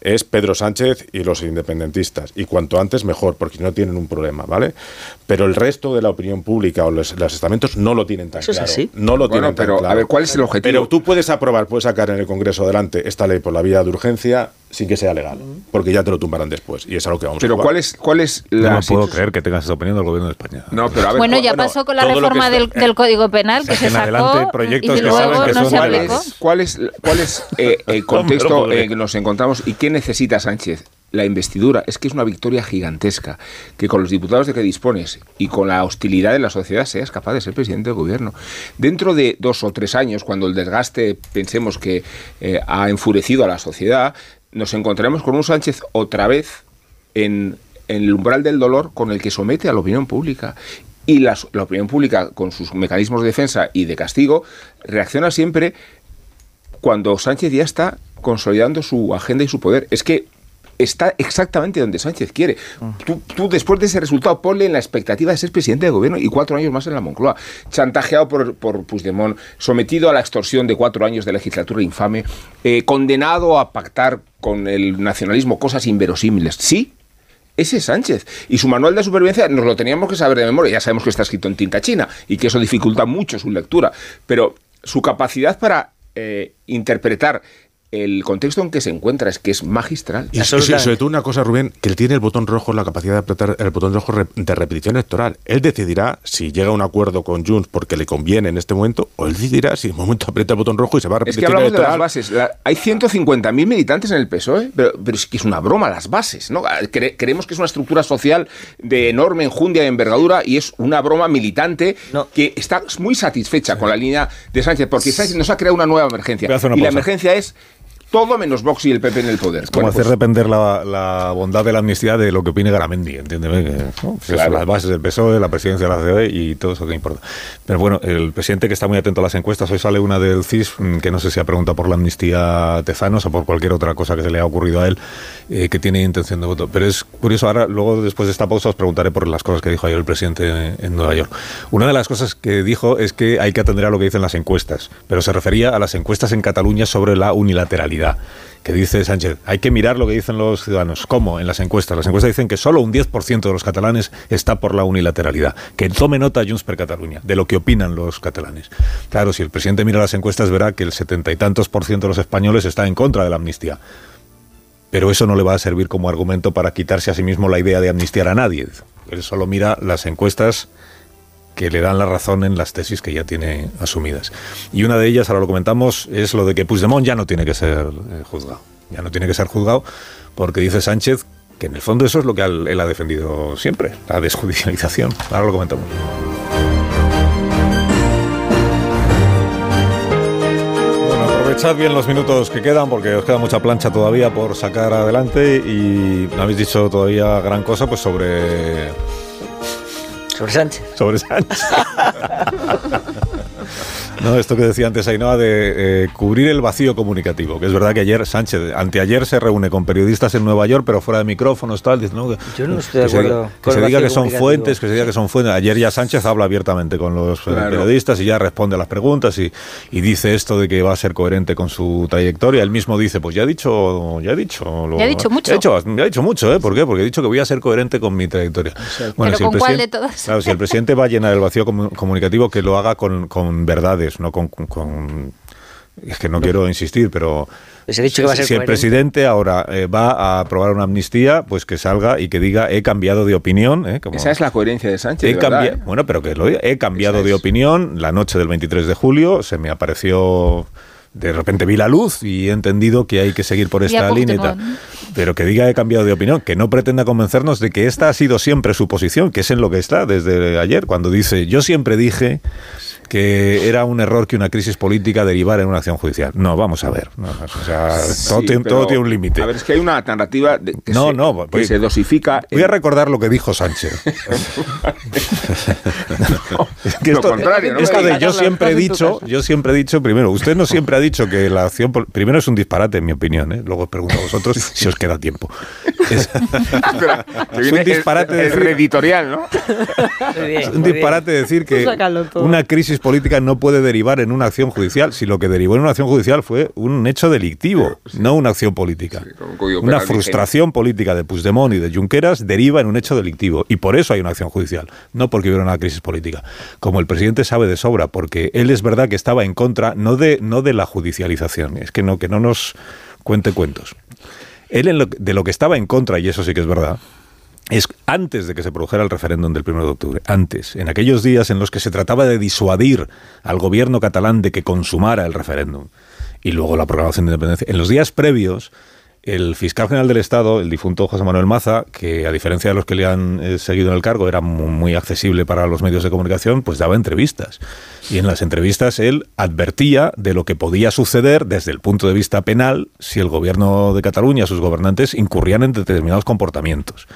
es Pedro Sánchez y los independentistas. Y cuanto antes mejor, porque no tienen un problema, ¿vale? Pero el resto de la opinión pública o los, los estamentos no lo tienen tan Eso es claro. así. No lo Bueno, tienen tan pero, a claro. ver, ¿cuál es el objetivo? Pero tú puedes aprobar, puedes sacar en el Congreso adelante esta ley por la vía de urgencia sin que sea legal, porque ya te lo tumbarán después. Y es a lo que vamos a Pero. ¿cuál es, cuál es No la me puedo creer que tengas esa opinión del gobierno de España. No, pero a ver, Bueno, ya pasó con la reforma está- del, del Código Penal, que se sacó adelante proyectos y que saben luego que no son se ¿Cuál aplicó. es, cuál es, cuál es, eh, el No contexto en el que nos encontramos y qué necesita Sánchez? La investidura es que es una victoria gigantesca que con los diputados de que dispones y con la hostilidad de la sociedad seas capaz de ser presidente del gobierno. Dentro de dos o tres años, cuando el desgaste pensemos que eh, ha enfurecido a la sociedad, nos encontraremos con un Sánchez otra vez en, en el umbral del dolor con el que somete a la opinión pública. Y la, la opinión pública, con sus mecanismos de defensa y de castigo, reacciona siempre cuando Sánchez ya está consolidando su agenda y su poder. Es que está exactamente donde Sánchez quiere. Tú, después de ese resultado ponle en la expectativa de ser presidente de gobierno y cuatro años más en la Moncloa. Chantajeado por, por Puigdemont, sometido a la extorsión de cuatro años de legislatura infame, eh, condenado a pactar con el nacionalismo cosas inverosímiles. Sí, ese es Sánchez. Y su manual de supervivencia nos lo teníamos que saber de memoria. Ya sabemos que está escrito en tinta china y que eso dificulta mucho su lectura. Pero su capacidad para eh, interpretar el contexto en que se encuentra es que es magistral. Y, y sobre sobre todo una cosa, Rubén, que él tiene el botón rojo, la capacidad de apretar el botón rojo de repetición electoral. Él decidirá si llega a un acuerdo con Junts porque le conviene en este momento, o él decidirá si en un momento aprieta el botón rojo y se va a Es repetición que hablamos de las electoral. bases. La- hay 150.000 militantes en el PSOE, pero, pero es que es una broma las bases. ¿no? Cre- creemos que es una estructura social de enorme enjundia y envergadura y es una broma militante que está muy satisfecha con la línea de Sánchez, porque Sánchez nos ha creado una nueva emergencia. Una Y la emergencia es todo menos Vox y el PP en el poder. Como Bueno, hacer pues, depender la, la bondad de la amnistía de lo que opine Garamendi, entiéndeme. Que, ¿no? Claro. Las bases del PSOE, la presidencia de la COE y todo eso que importa. Pero bueno, el presidente que está muy atento a las encuestas, hoy sale una del CIS, mm, que no sé si ha preguntado por la amnistía Tezanos o por cualquier otra cosa que se le ha ocurrido a él, eh, que tiene intención de voto. Pero es curioso, ahora, luego después de esta pausa, os preguntaré por las cosas que dijo ayer el presidente en, en Nueva York. Una de las cosas que dijo es que hay que atender a lo que dicen las encuestas, pero se refería a las encuestas en Cataluña sobre la unilateralidad que dice Sánchez, hay que mirar lo que dicen los ciudadanos. ¿Cómo? En las encuestas. Las encuestas dicen que solo un 10% de los catalanes está por la unilateralidad. Que tome nota Junts per Catalunya de lo que opinan los catalanes. Claro, si el presidente mira las encuestas verá que el setenta y tantos por ciento de los españoles está en contra de la amnistía. Pero eso no le va a servir como argumento para quitarse a sí mismo la idea de amnistiar a nadie. Él solo mira las encuestas que le dan la razón en las tesis que ya tiene asumidas. Y una de ellas, ahora lo comentamos, es lo de que Puigdemont ya no tiene que ser eh, juzgado. Ya no tiene que ser juzgado porque dice Sánchez que en el fondo eso es lo que él ha defendido siempre, la desjudicialización. Ahora lo comentamos. Aprovechad bien los minutos que quedan porque os queda mucha plancha todavía por sacar adelante y no habéis dicho todavía gran cosa pues sobre Sobre Sánchez. sobre Sánchez. No, esto que decía antes Ainhoa de eh, cubrir el vacío comunicativo, que es verdad que ayer Sánchez, anteayer se reúne con periodistas en Nueva York, pero fuera de micrófonos, tal, dice, ¿no? que, Yo no estoy de que se acuerdo diga- que se diga que son fuentes, que se diga que son fuentes. Ayer ya Sánchez habla abiertamente con los eh, Claro. periodistas y ya responde a las preguntas y, y dice esto de que va a ser coherente con su trayectoria. Él mismo dice, pues ya he dicho, ya he dicho, lo- Ya ha dicho mucho. Ya he dicho, ya he dicho mucho, ¿eh? ¿Por qué? Porque he dicho que voy a ser coherente con mi trayectoria. Pero si ¿con el cuál presidente- de todas? Claro, si el presidente va a llenar el vacío comu- comunicativo, que lo haga con, con verdades, no con, con- Es que no quiero insistir, pero... Les he dicho que va a ser si el coherente. presidente ahora eh, va a aprobar una amnistía, pues que salga y que diga he cambiado de opinión. ¿eh? Como- esa es la coherencia de Sánchez. He de verdad, cambia- ¿eh? Bueno, pero que lo diga. He cambiado de opinión la noche del 23 de julio. Se me apareció. De repente vi la luz y he entendido que hay que seguir por esta línea y tal. Puigdemont. Pero que diga he cambiado de opinión, que no pretenda convencernos de que esta ha sido siempre su posición, que es en lo que está desde ayer, cuando dice yo siempre dije que era un error que una crisis política derivara en una acción judicial. No, vamos a ver. No, o sea, todo, tiene, pero, todo tiene un límite. A ver, es que hay una narrativa de- que, No, se, no, que voy- se dosifica. Voy a recordar lo que dijo Sánchez. Es que Lo esto, contrario, ¿no? esto de yo siempre he dicho, yo siempre he dicho, primero, usted no siempre ha dicho que la acción, primero es un disparate en mi opinión, ¿eh? luego os pregunto a vosotros si os queda tiempo. Es, es un disparate el, el decir- editorial, ¿no? es un disparate decir que una crisis política no puede derivar en una acción judicial, si lo que derivó en una acción judicial fue un hecho delictivo, no una acción política. un Una frustración política de Puigdemont y de Junqueras deriva en un hecho delictivo y por eso hay una acción judicial, no porque hubiera una crisis política. Como el presidente sabe de sobra, porque él es verdad que estaba en contra no de no de la judicialización, es que no que no nos cuente cuentos. Él en lo- de lo que estaba en contra y eso sí que es verdad es antes de que se produjera el referéndum del 1 de octubre, antes, en aquellos días en los que se trataba de disuadir al gobierno catalán de que consumara el referéndum y luego la programación de independencia, en los días previos, el fiscal general del Estado, el difunto José Manuel Maza, que a diferencia de los que le han eh, seguido en el cargo, era mu- muy accesible para los medios de comunicación, pues daba entrevistas. Y en las entrevistas él advertía de lo que podía suceder desde el punto de vista penal si el gobierno de Cataluña, sus gobernantes, incurrían en determinados comportamientos.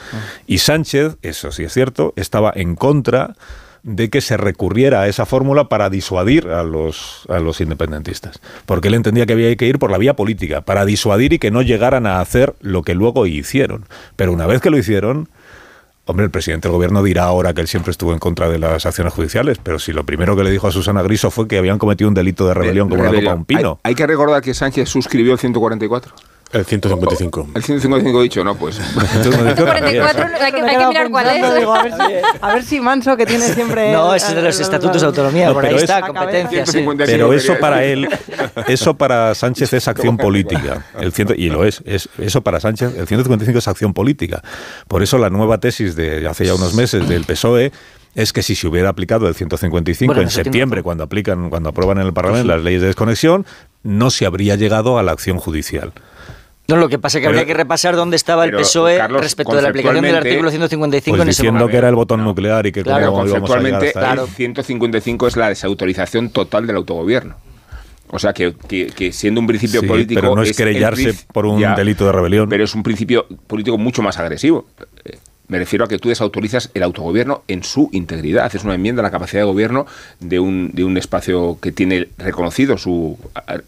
Y Sánchez, eso sí es cierto, estaba en contra de que se recurriera a esa fórmula para disuadir a los, a los independentistas. Porque él entendía que había que ir por la vía política, para disuadir y que no llegaran a hacer lo que luego hicieron. Pero una vez que lo hicieron, hombre, el presidente del gobierno dirá ahora que él siempre estuvo en contra de las acciones judiciales, pero si lo primero que le dijo a Susana Griso fue que habían cometido un delito de rebelión como una Rebelión. copa un pino. Hay, hay que recordar que Sánchez suscribió el 144. El 155. El 155 dicho, no, pues. 44, hay que, hay que mirar cuál es. Digo, a, ver si, a ver si Manso, que tiene siempre... No, es de los estatutos de autonomía, No, por ahí pero está, es- competencia. sí. Pero eso para él, eso para Sánchez es acción política. El ciento, y lo es, es. Eso para Sánchez, el 155 es acción política. Por eso la nueva tesis de hace ya unos meses del PSOE es que si se hubiera aplicado el 155 Bueno, en septiembre, cuando aplican, cuando aprueban en el Parlamento las leyes de desconexión, no se habría llegado a la acción judicial. No, lo que pasa es que Pero- habría que repasar dónde estaba el PSOE Carlos, respecto de la aplicación del artículo 155 Pues en ese diciendo momento. que era el botón nuclear y que Claro, cómo íbamos a llegar Conceptualmente, el 155 es la desautorización total del autogobierno. O sea, que, que- que siendo un principio Sí, político... pero no es el querellarse por un delito de rebelión. Pero es un principio político mucho más agresivo. Me refiero a que tú desautorizas el autogobierno en su integridad. Haces una enmienda a la capacidad de gobierno de un, de un espacio que tiene reconocido su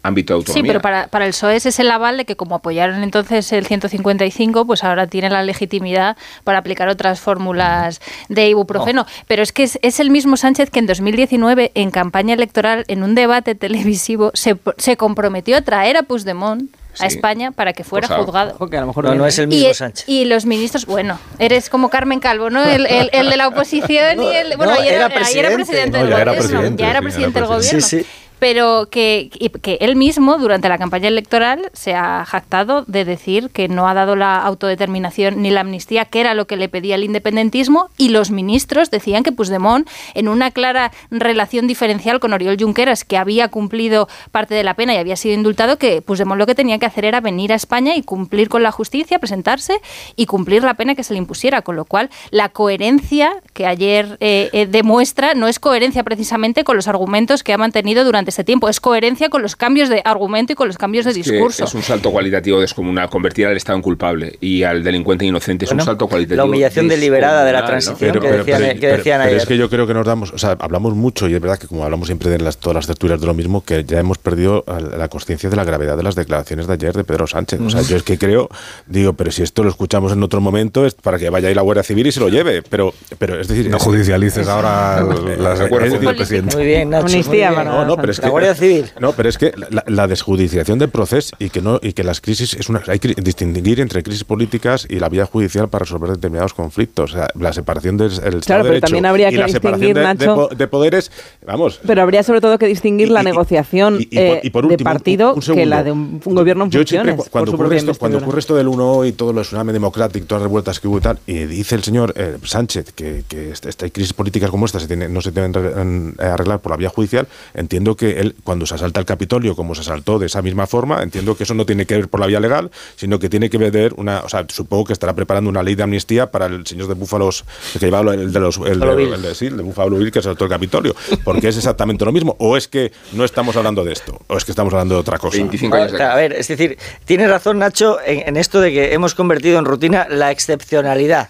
ámbito de Sí, pero para, para el PSOE ese es el aval de que como apoyaron entonces el 155, pues ahora tiene la legitimidad para aplicar otras fórmulas de ibuprofeno. Pero es que es, es el mismo Sánchez que en 2019, en campaña electoral, en un debate televisivo, se, se comprometió a traer a Puigdemont a Sí. España para que fuera Pues a- juzgado. Ojo, que a lo mejor No, no es el Y, mismo Sánchez. y los ministros, bueno, eres como Carmen Calvo, ¿no? El, el- el de la oposición y el... Bueno, no, ahí era, era ahí era presidente. presidente No, del ya era gobierno. presidente, ya era presidente era del presidente. gobierno. Sí, sí. Pero que, que él mismo, durante la campaña electoral, se ha jactado de decir que no ha dado la autodeterminación ni la amnistía, que era lo que le pedía el independentismo, y los ministros decían que Puigdemont, en una clara relación diferencial con Oriol Junqueras, que había cumplido parte de la pena y había sido indultado, que Puigdemont lo que tenía que hacer era venir a España y cumplir con la justicia, presentarse y cumplir la pena que se le impusiera. Con lo cual, la coherencia que ayer eh, eh, demuestra no es coherencia precisamente con los argumentos que ha mantenido durante este tiempo, es coherencia con los cambios de argumento y con los cambios de discurso. es un salto cualitativo descomunal. Convertir al Estado en culpable y al delincuente en inocente es Bueno, un salto cualitativo. la humillación deliberada de la transición que decían, que decían pero ayer. es que yo creo que nos damos, o sea, hablamos mucho y es verdad que como hablamos siempre de las, todas las tertulias de lo mismo, que ya hemos perdido la conciencia de la gravedad de las declaraciones de ayer de Pedro Sánchez. O sea, yo es que creo, digo, pero si esto lo escuchamos en otro momento es para que vaya ahí la Guardia Civil y se lo lleve. Pero, pero es decir, No es- judicialices ahora las acuerdo. es decir, presidente. Muy bien, Nacho. Amnistía muy bien. No, no, pero es La Guardia Civil. No, pero es que la, la desjudiciación del proceso y que no y que las crisis es una hay que distinguir entre crisis políticas y la vía judicial para resolver determinados conflictos. O sea, la separación del el Estado Claro, de pero Derecho también habría y que la separación distinguir, de, de Nacho- de poderes, vamos. Pero habría sobre todo que distinguir la negociación y por- eh, y por de último, un- partido un que segundo. la de un, un gobierno en Yo funciones. cuando, ocurre esto, cuando ocurre esto del 1 y todo lo tsunami democrático, todas las revueltas que hubo y tal, y dice el señor eh, Sánchez que, que esta, esta crisis políticas como esta se tiene, no se deben eh, arreglar por la vía judicial, entiendo que él, cuando se asalta el Capitolio, como se asaltó de esa misma forma, entiendo que eso no tiene que ver por la vía legal, sino que tiene que ver una, o sea, supongo que estará preparando una ley de amnistía para el señor de Búfalos, el que llevaba el de los, el de, Buffalo Bill. el de- sí, el de Buffalo Bill que asaltó el Capitolio, porque es exactamente lo mismo, o es que no estamos hablando de esto, o es que estamos hablando de otra cosa. 25 años de A ver, es decir, tiene razón Nacho en, en esto de que hemos convertido en rutina la excepcionalidad.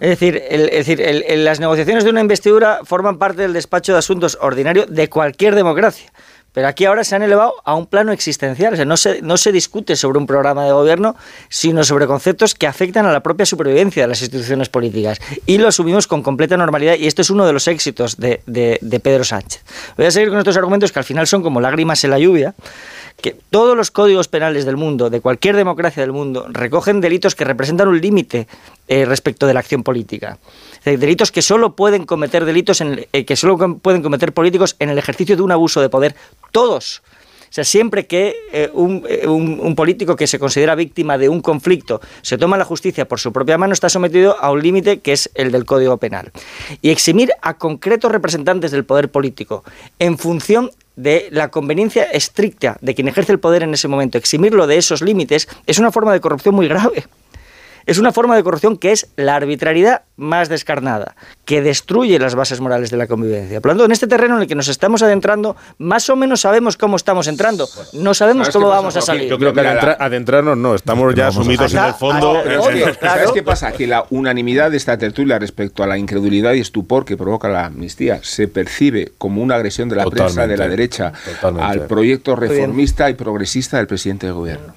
Es decir, las negociaciones de una investidura forman parte del despacho de asuntos ordinario de cualquier democracia. Pero aquí ahora se han elevado a un plano existencial. O sea, no se, discute sobre un programa de gobierno, sino sobre conceptos que afectan a la propia supervivencia de las instituciones políticas. Y lo asumimos con completa normalidad. Y esto es uno de los éxitos de Pedro Sánchez. Voy a seguir con estos argumentos que al final son como lágrimas en la lluvia que todos los códigos penales del mundo, de cualquier democracia del mundo, recogen delitos que representan un límite eh, respecto de la acción política. Delitos que solo pueden cometer delitos en eh, que solo pueden cometer políticos en el ejercicio de un abuso de poder. Todos. O sea, siempre que eh, un- un político que se considera víctima de un conflicto se toma la justicia por su propia mano, está sometido a un límite que es el del Código Penal. Y eximir a concretos representantes del poder político en función de la conveniencia estricta de quien ejerce el poder en ese momento, eximirlo de esos límites, es una forma de corrupción muy grave. Es una forma de corrupción que es la arbitrariedad más descarnada, que destruye las bases morales de la convivencia. Por lo tanto, en este terreno en el que nos estamos adentrando, más o menos sabemos cómo estamos entrando. No sabemos ¿Sabes cómo vamos a salir. Yo creo que adentra- adentrarnos no, estamos ya sumidos en el fondo. Claro. ¿Sabes qué pasa? Que la unanimidad de esta tertulia respecto a la incredulidad y estupor que provoca la amnistía se percibe como una agresión de la prensa de la derecha Totalmente. al proyecto reformista y progresista del presidente del gobierno.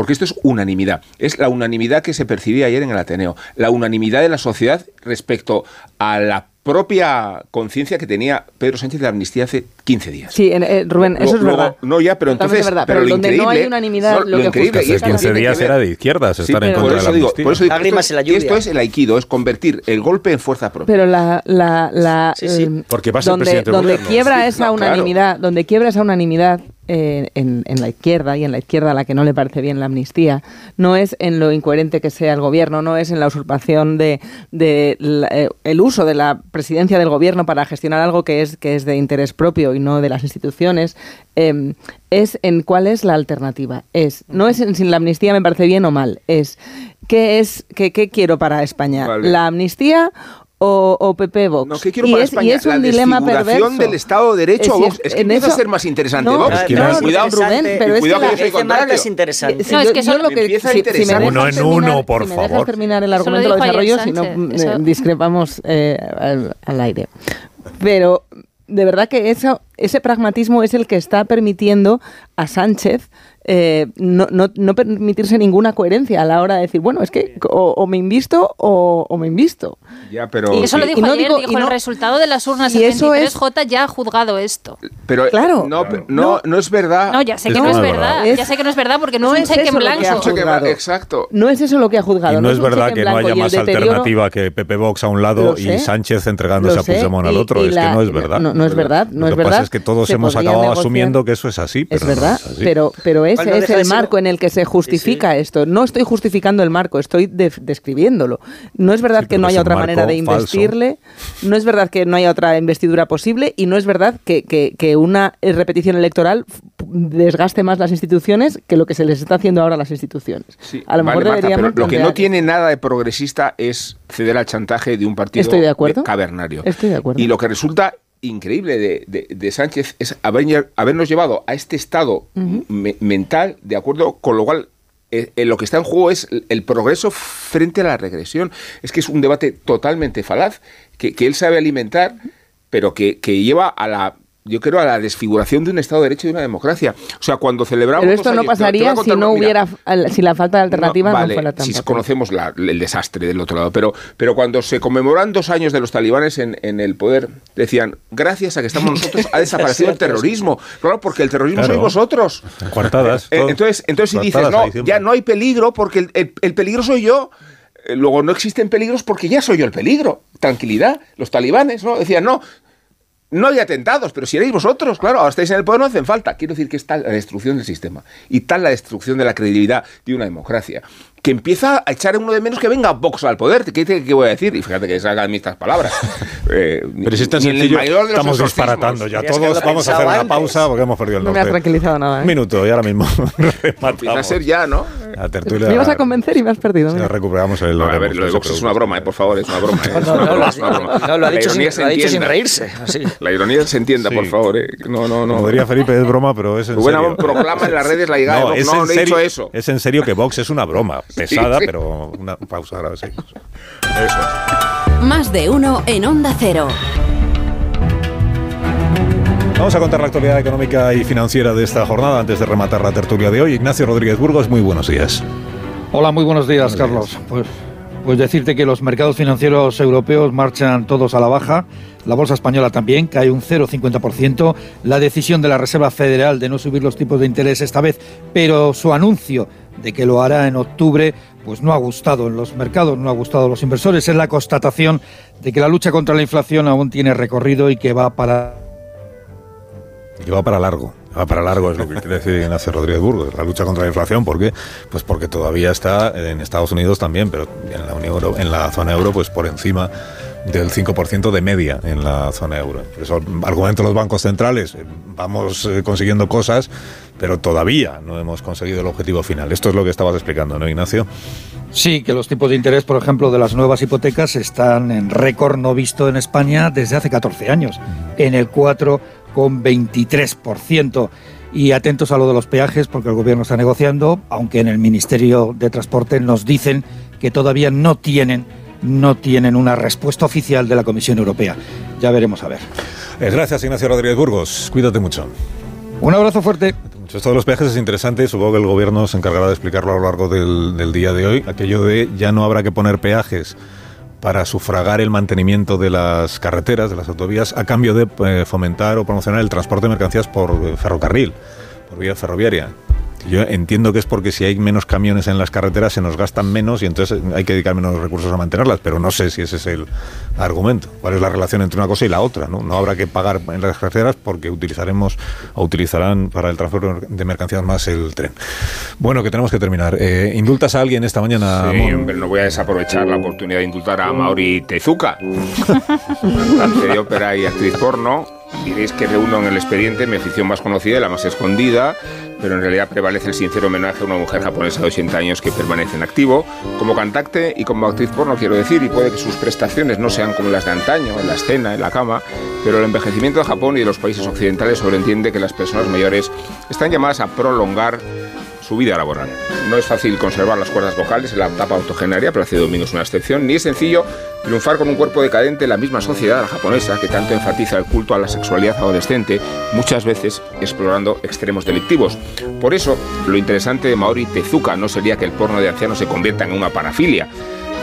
Porque esto es unanimidad. Es la unanimidad que se percibía ayer en el Ateneo. La unanimidad de la sociedad respecto a la propia conciencia que tenía Pedro Sánchez de la amnistía hace 15 días. Sí, en- eh, Rubén, Lo- eso es verdad. No, ya, pero entonces... verdad, pero pero lo donde no increíble- hay unanimidad, lo que increíble, Hace esto 15 tiene que días era de izquierdas Sí, estar en por contra de eso la digo, amnistía. por eso digo, Lágrimas esto, en la lluvia. esto es el aikido, es convertir el golpe en fuerza propia. Pero la, la, la Sí, sí. eh, Porque va a ser donde, presidente donde quiebra Sí, esa no, claro. unanimidad, donde quiebra esa unanimidad eh, en, en la izquierda y en la izquierda a la que no le parece bien la amnistía, no es en lo incoherente que sea el gobierno, no es en la usurpación de, de la- eh, el uso de la presidencia del gobierno para gestionar algo que es que es de interés propio y no de las instituciones. eh, es en cuál es la alternativa. Es no es en si la amnistía me parece bien o mal. Es qué es qué, qué quiero para España. Vale. La amnistía o, o PP Vox. No, ¿qué quiero y, para es, y es un la dilema perverso. del Estado de Derecho Es a Vox. Es que en empieza eso- a ser más interesante No, Vox. no, no, cuidado, Rubén, pero es cuidado que que la- yo soy es interesante. No, es que yo solo- lo que- empieza si- si me Uno en terminar- uno, por si me favor. dejas terminar el lo argumento, lo ayer desarrollo, si no eso- discrepamos eh, al, al aire. Pero de verdad que eso, ese pragmatismo es el que está permitiendo a Sánchez eh, no, no, no permitirse ninguna coherencia a la hora de decir, bueno, es que o, o me invisto o, o me invisto. Ya, pero, Y eso lo dijo Y no ayer, digo- dijo y el resultado de las urnas y el eso es- 23J ya ha juzgado esto. pero Claro. no, no, no es verdad. No, ya sé Es que no es es verdad, verdad. ya sé que no es verdad porque no, No es un es cheque en eso lo que ha blanco. Exacto. No es eso lo que ha juzgado. Y no es un verdad que no haya más alternativa que Pepe Vox a un lado y. Sánchez entregándose a Puigdemont al otro. es que no es verdad. No, es verdad, no Lo es que pasa es que todos hemos acabado asumiendo que eso es así. Es verdad, es pero, pero ese es el ser- marco en el que se justifica esto. No estoy justificando el marco, estoy de- describiéndolo. No es verdad Sí, que no haya otra manera de falso. investirle, no es verdad que no haya otra investidura posible y no es verdad que, que- que una eh, repetición electoral desgaste más las instituciones que lo que se les está haciendo ahora a las instituciones. Sí, a lo mejor vale, Marta, deberíamos pero lo que no tiene nada de progresista es ceder al chantaje de un partido Estoy de acuerdo. cavernario. Estoy de acuerdo. Y lo que resulta increíble de, de- de Sánchez es haber- habernos llevado a este estado me- mental, de acuerdo con lo cual eh, eh, lo que está en juego es el, el progreso frente a la regresión. Es que es un debate totalmente falaz, que, que él sabe alimentar, pero que, que lleva a la... Yo creo a la desfiguración de un Estado de Derecho y de una democracia. O sea, cuando celebramos... Pero esto no años- pasaría si no mira, hubiera, si la falta de alternativa no, vale, fuera tan si conocemos la- el desastre del otro lado, pero, pero cuando se conmemoran dos años de los talibanes en, en el poder, decían, gracias a que estamos nosotros ha desaparecido el terrorismo. Claro, porque el terrorismo Claro. sois vosotros. Coartadas, Eh, entonces, entonces si dices, no, ya no hay peligro porque el, el- el peligro soy yo. eh, Luego no existen peligros porque ya soy yo el peligro. Tranquilidad. Los talibanes, ¿no? Decían, no, no hay atentados, pero si erais vosotros, claro, ahora estáis en el poder, no hacen falta. Quiero decir que es tal la destrucción del sistema y tal la destrucción de la credibilidad de una democracia que empieza a echar uno de menos que venga Vox al poder. ¿Qué, qué, qué voy a decir? Y fíjate que salgan estas palabras. Eh, Pero si es tan ni en el sencillo, mayor de los estamos disparatando ya todos. Vamos a hacer pensado una antes. pausa porque hemos perdido el No me has norte. tranquilizado nada. ¿eh? Un minuto y ahora mismo Empieza a ser ya, ¿no? La tertulia. Me ibas a convencer y me has perdido. Ya mira. recuperamos el No, a ver, lo de no Vox es una broma, eh, por favor, es una broma. eh, No, no, broma. no, lo ha La dicho ironía sin- se lo ha dicho sin reírse, así. La ironía se entienda, Sí. por favor. eh. No, no, no. Como diría Felipe, es broma, pero es en Rubén serio. Proclama en las redes la llegada de Vox. es No, en no he serio, dicho eso. Es en serio que Vox es una broma. Pesada, sí. pero una pausa ahora sí. Más de uno en Onda Cero. Vamos a contar la actualidad económica y financiera de esta jornada antes de rematar la tertulia de hoy. Ignacio Rodríguez Burgos, muy buenos días. Hola, muy buenos días, Carlos. Pues, pues decirte que los mercados financieros europeos marchan todos a la baja. La bolsa española también cae un 0,50%. La decisión de la Reserva Federal de no subir los tipos de interés esta vez, pero su anuncio de que lo hará en octubre, pues no ha gustado en los mercados, no ha gustado a los inversores. Es la constatación de que la lucha contra la inflación aún tiene recorrido y que va para Que va para largo. Va para largo es lo que quiere decir Ignacio Rodríguez Burgos. La lucha contra la inflación, ¿por qué? Pues porque todavía está en Estados Unidos también, pero en la, Unión Euro- en la zona euro, pues por encima del 5% de media en la zona euro. Por eso argumentan los bancos centrales, eh, vamos eh, consiguiendo cosas, pero todavía no hemos conseguido el objetivo final. Esto es lo que estabas explicando, ¿no, Ignacio? Sí, que los tipos de interés, por ejemplo, de las nuevas hipotecas están en récord no visto en España desde hace 14 años, en el 4,23%. Y atentos a lo de los peajes, porque el gobierno está negociando, aunque en el Ministerio de Transporte nos dicen que todavía no tienen, no tienen una respuesta oficial de la Comisión Europea. Ya veremos a ver. Eh, Gracias, Ignacio Rodríguez Burgos. Cuídate mucho. Un abrazo fuerte. Esto de los peajes es interesante y supongo que el gobierno se encargará de explicarlo a lo largo del, del día de hoy. Aquello de ya no habrá que poner peajes para sufragar el mantenimiento de las carreteras, de las autovías, a cambio de eh, fomentar o promocionar el transporte de mercancías por eh, ferrocarril, por vía ferroviaria. Yo entiendo que es porque si hay menos camiones en las carreteras se nos gastan menos y entonces hay que dedicar menos recursos a mantenerlas, pero no sé si ese es el argumento. ¿Cuál es la relación entre una cosa y la otra? No, no habrá que pagar en las carreteras porque utilizaremos o utilizarán para el transporte de mercancías más el tren. Bueno, que tenemos que terminar. Eh, ¿Indultas a alguien esta mañana? Sí, Mon? hombre, no voy a desaprovechar la oportunidad de indultar a Mauri Tezuka, cantante de ópera y actriz porno, Diréis que reúno en el expediente mi afición más conocida y la más escondida, pero en realidad prevalece el sincero homenaje a una mujer japonesa de 80 años que permanece en activo, como cantante y como actriz porno, quiero decir, y puede que sus prestaciones no sean como las de antaño, en la escena, en la cama, pero el envejecimiento de Japón y de los países occidentales sobreentiende que las personas mayores están llamadas a prolongar su vida laboral. No es fácil conservar las cuerdas vocales en la etapa autogenaria, pero hace domingo es una excepción, ni es sencillo triunfar con un cuerpo decadente en la misma sociedad, japonesa, que tanto enfatiza el culto a la sexualidad adolescente, muchas veces explorando extremos delictivos. Por eso, lo interesante de Maori Tezuka no sería que el porno de ancianos se convierta en una parafilia,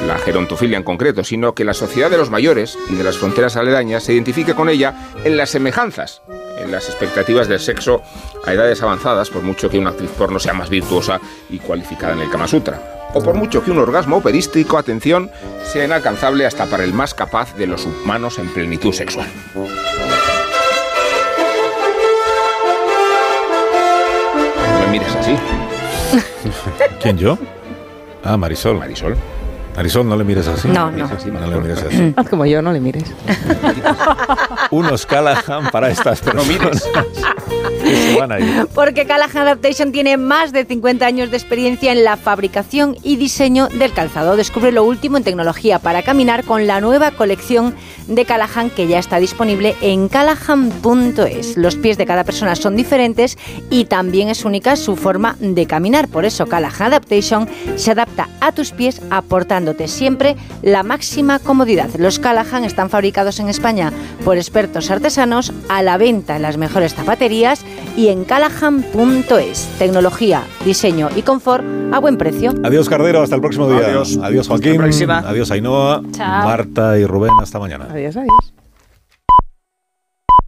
la gerontofilia en concreto, sino que la sociedad de los mayores y de las fronteras aledañas se identifique con ella en las semejanzas, en las expectativas del sexo a edades avanzadas, por mucho que una actriz porno sea más virtuosa y cualificada en el Kama Sutra. O por mucho que un orgasmo operístico, atención, sea inalcanzable hasta para el más capaz de los humanos en plenitud sexual. Me mires así. ¿Quién yo? Ah, Marisol. Marisol. Marisol, no le mires así. No, no. No le mires así. Haz como yo, no le mires. Unos Callahan para estas personas. Porque Callahan Adaptation tiene más de 50 años de experiencia en la fabricación y diseño del calzado. Descubre lo último en tecnología para caminar con la nueva colección de Callahan que ya está disponible en callahan.es. Los pies de cada persona son diferentes y también es única su forma de caminar. Por eso Callahan Adaptation se adapta a tus pies siempre la máxima comodidad. Los Callahan están fabricados en España por expertos artesanos a la venta en las mejores zapaterías y en callahan.es. Tecnología, diseño y confort a buen precio. Adiós, Cardero. Hasta el próximo día. Adiós. Adiós, Joaquín. próxima. Adiós, Ainhoa. Chao. Marta y Rubén. Hasta mañana. Adiós, adiós.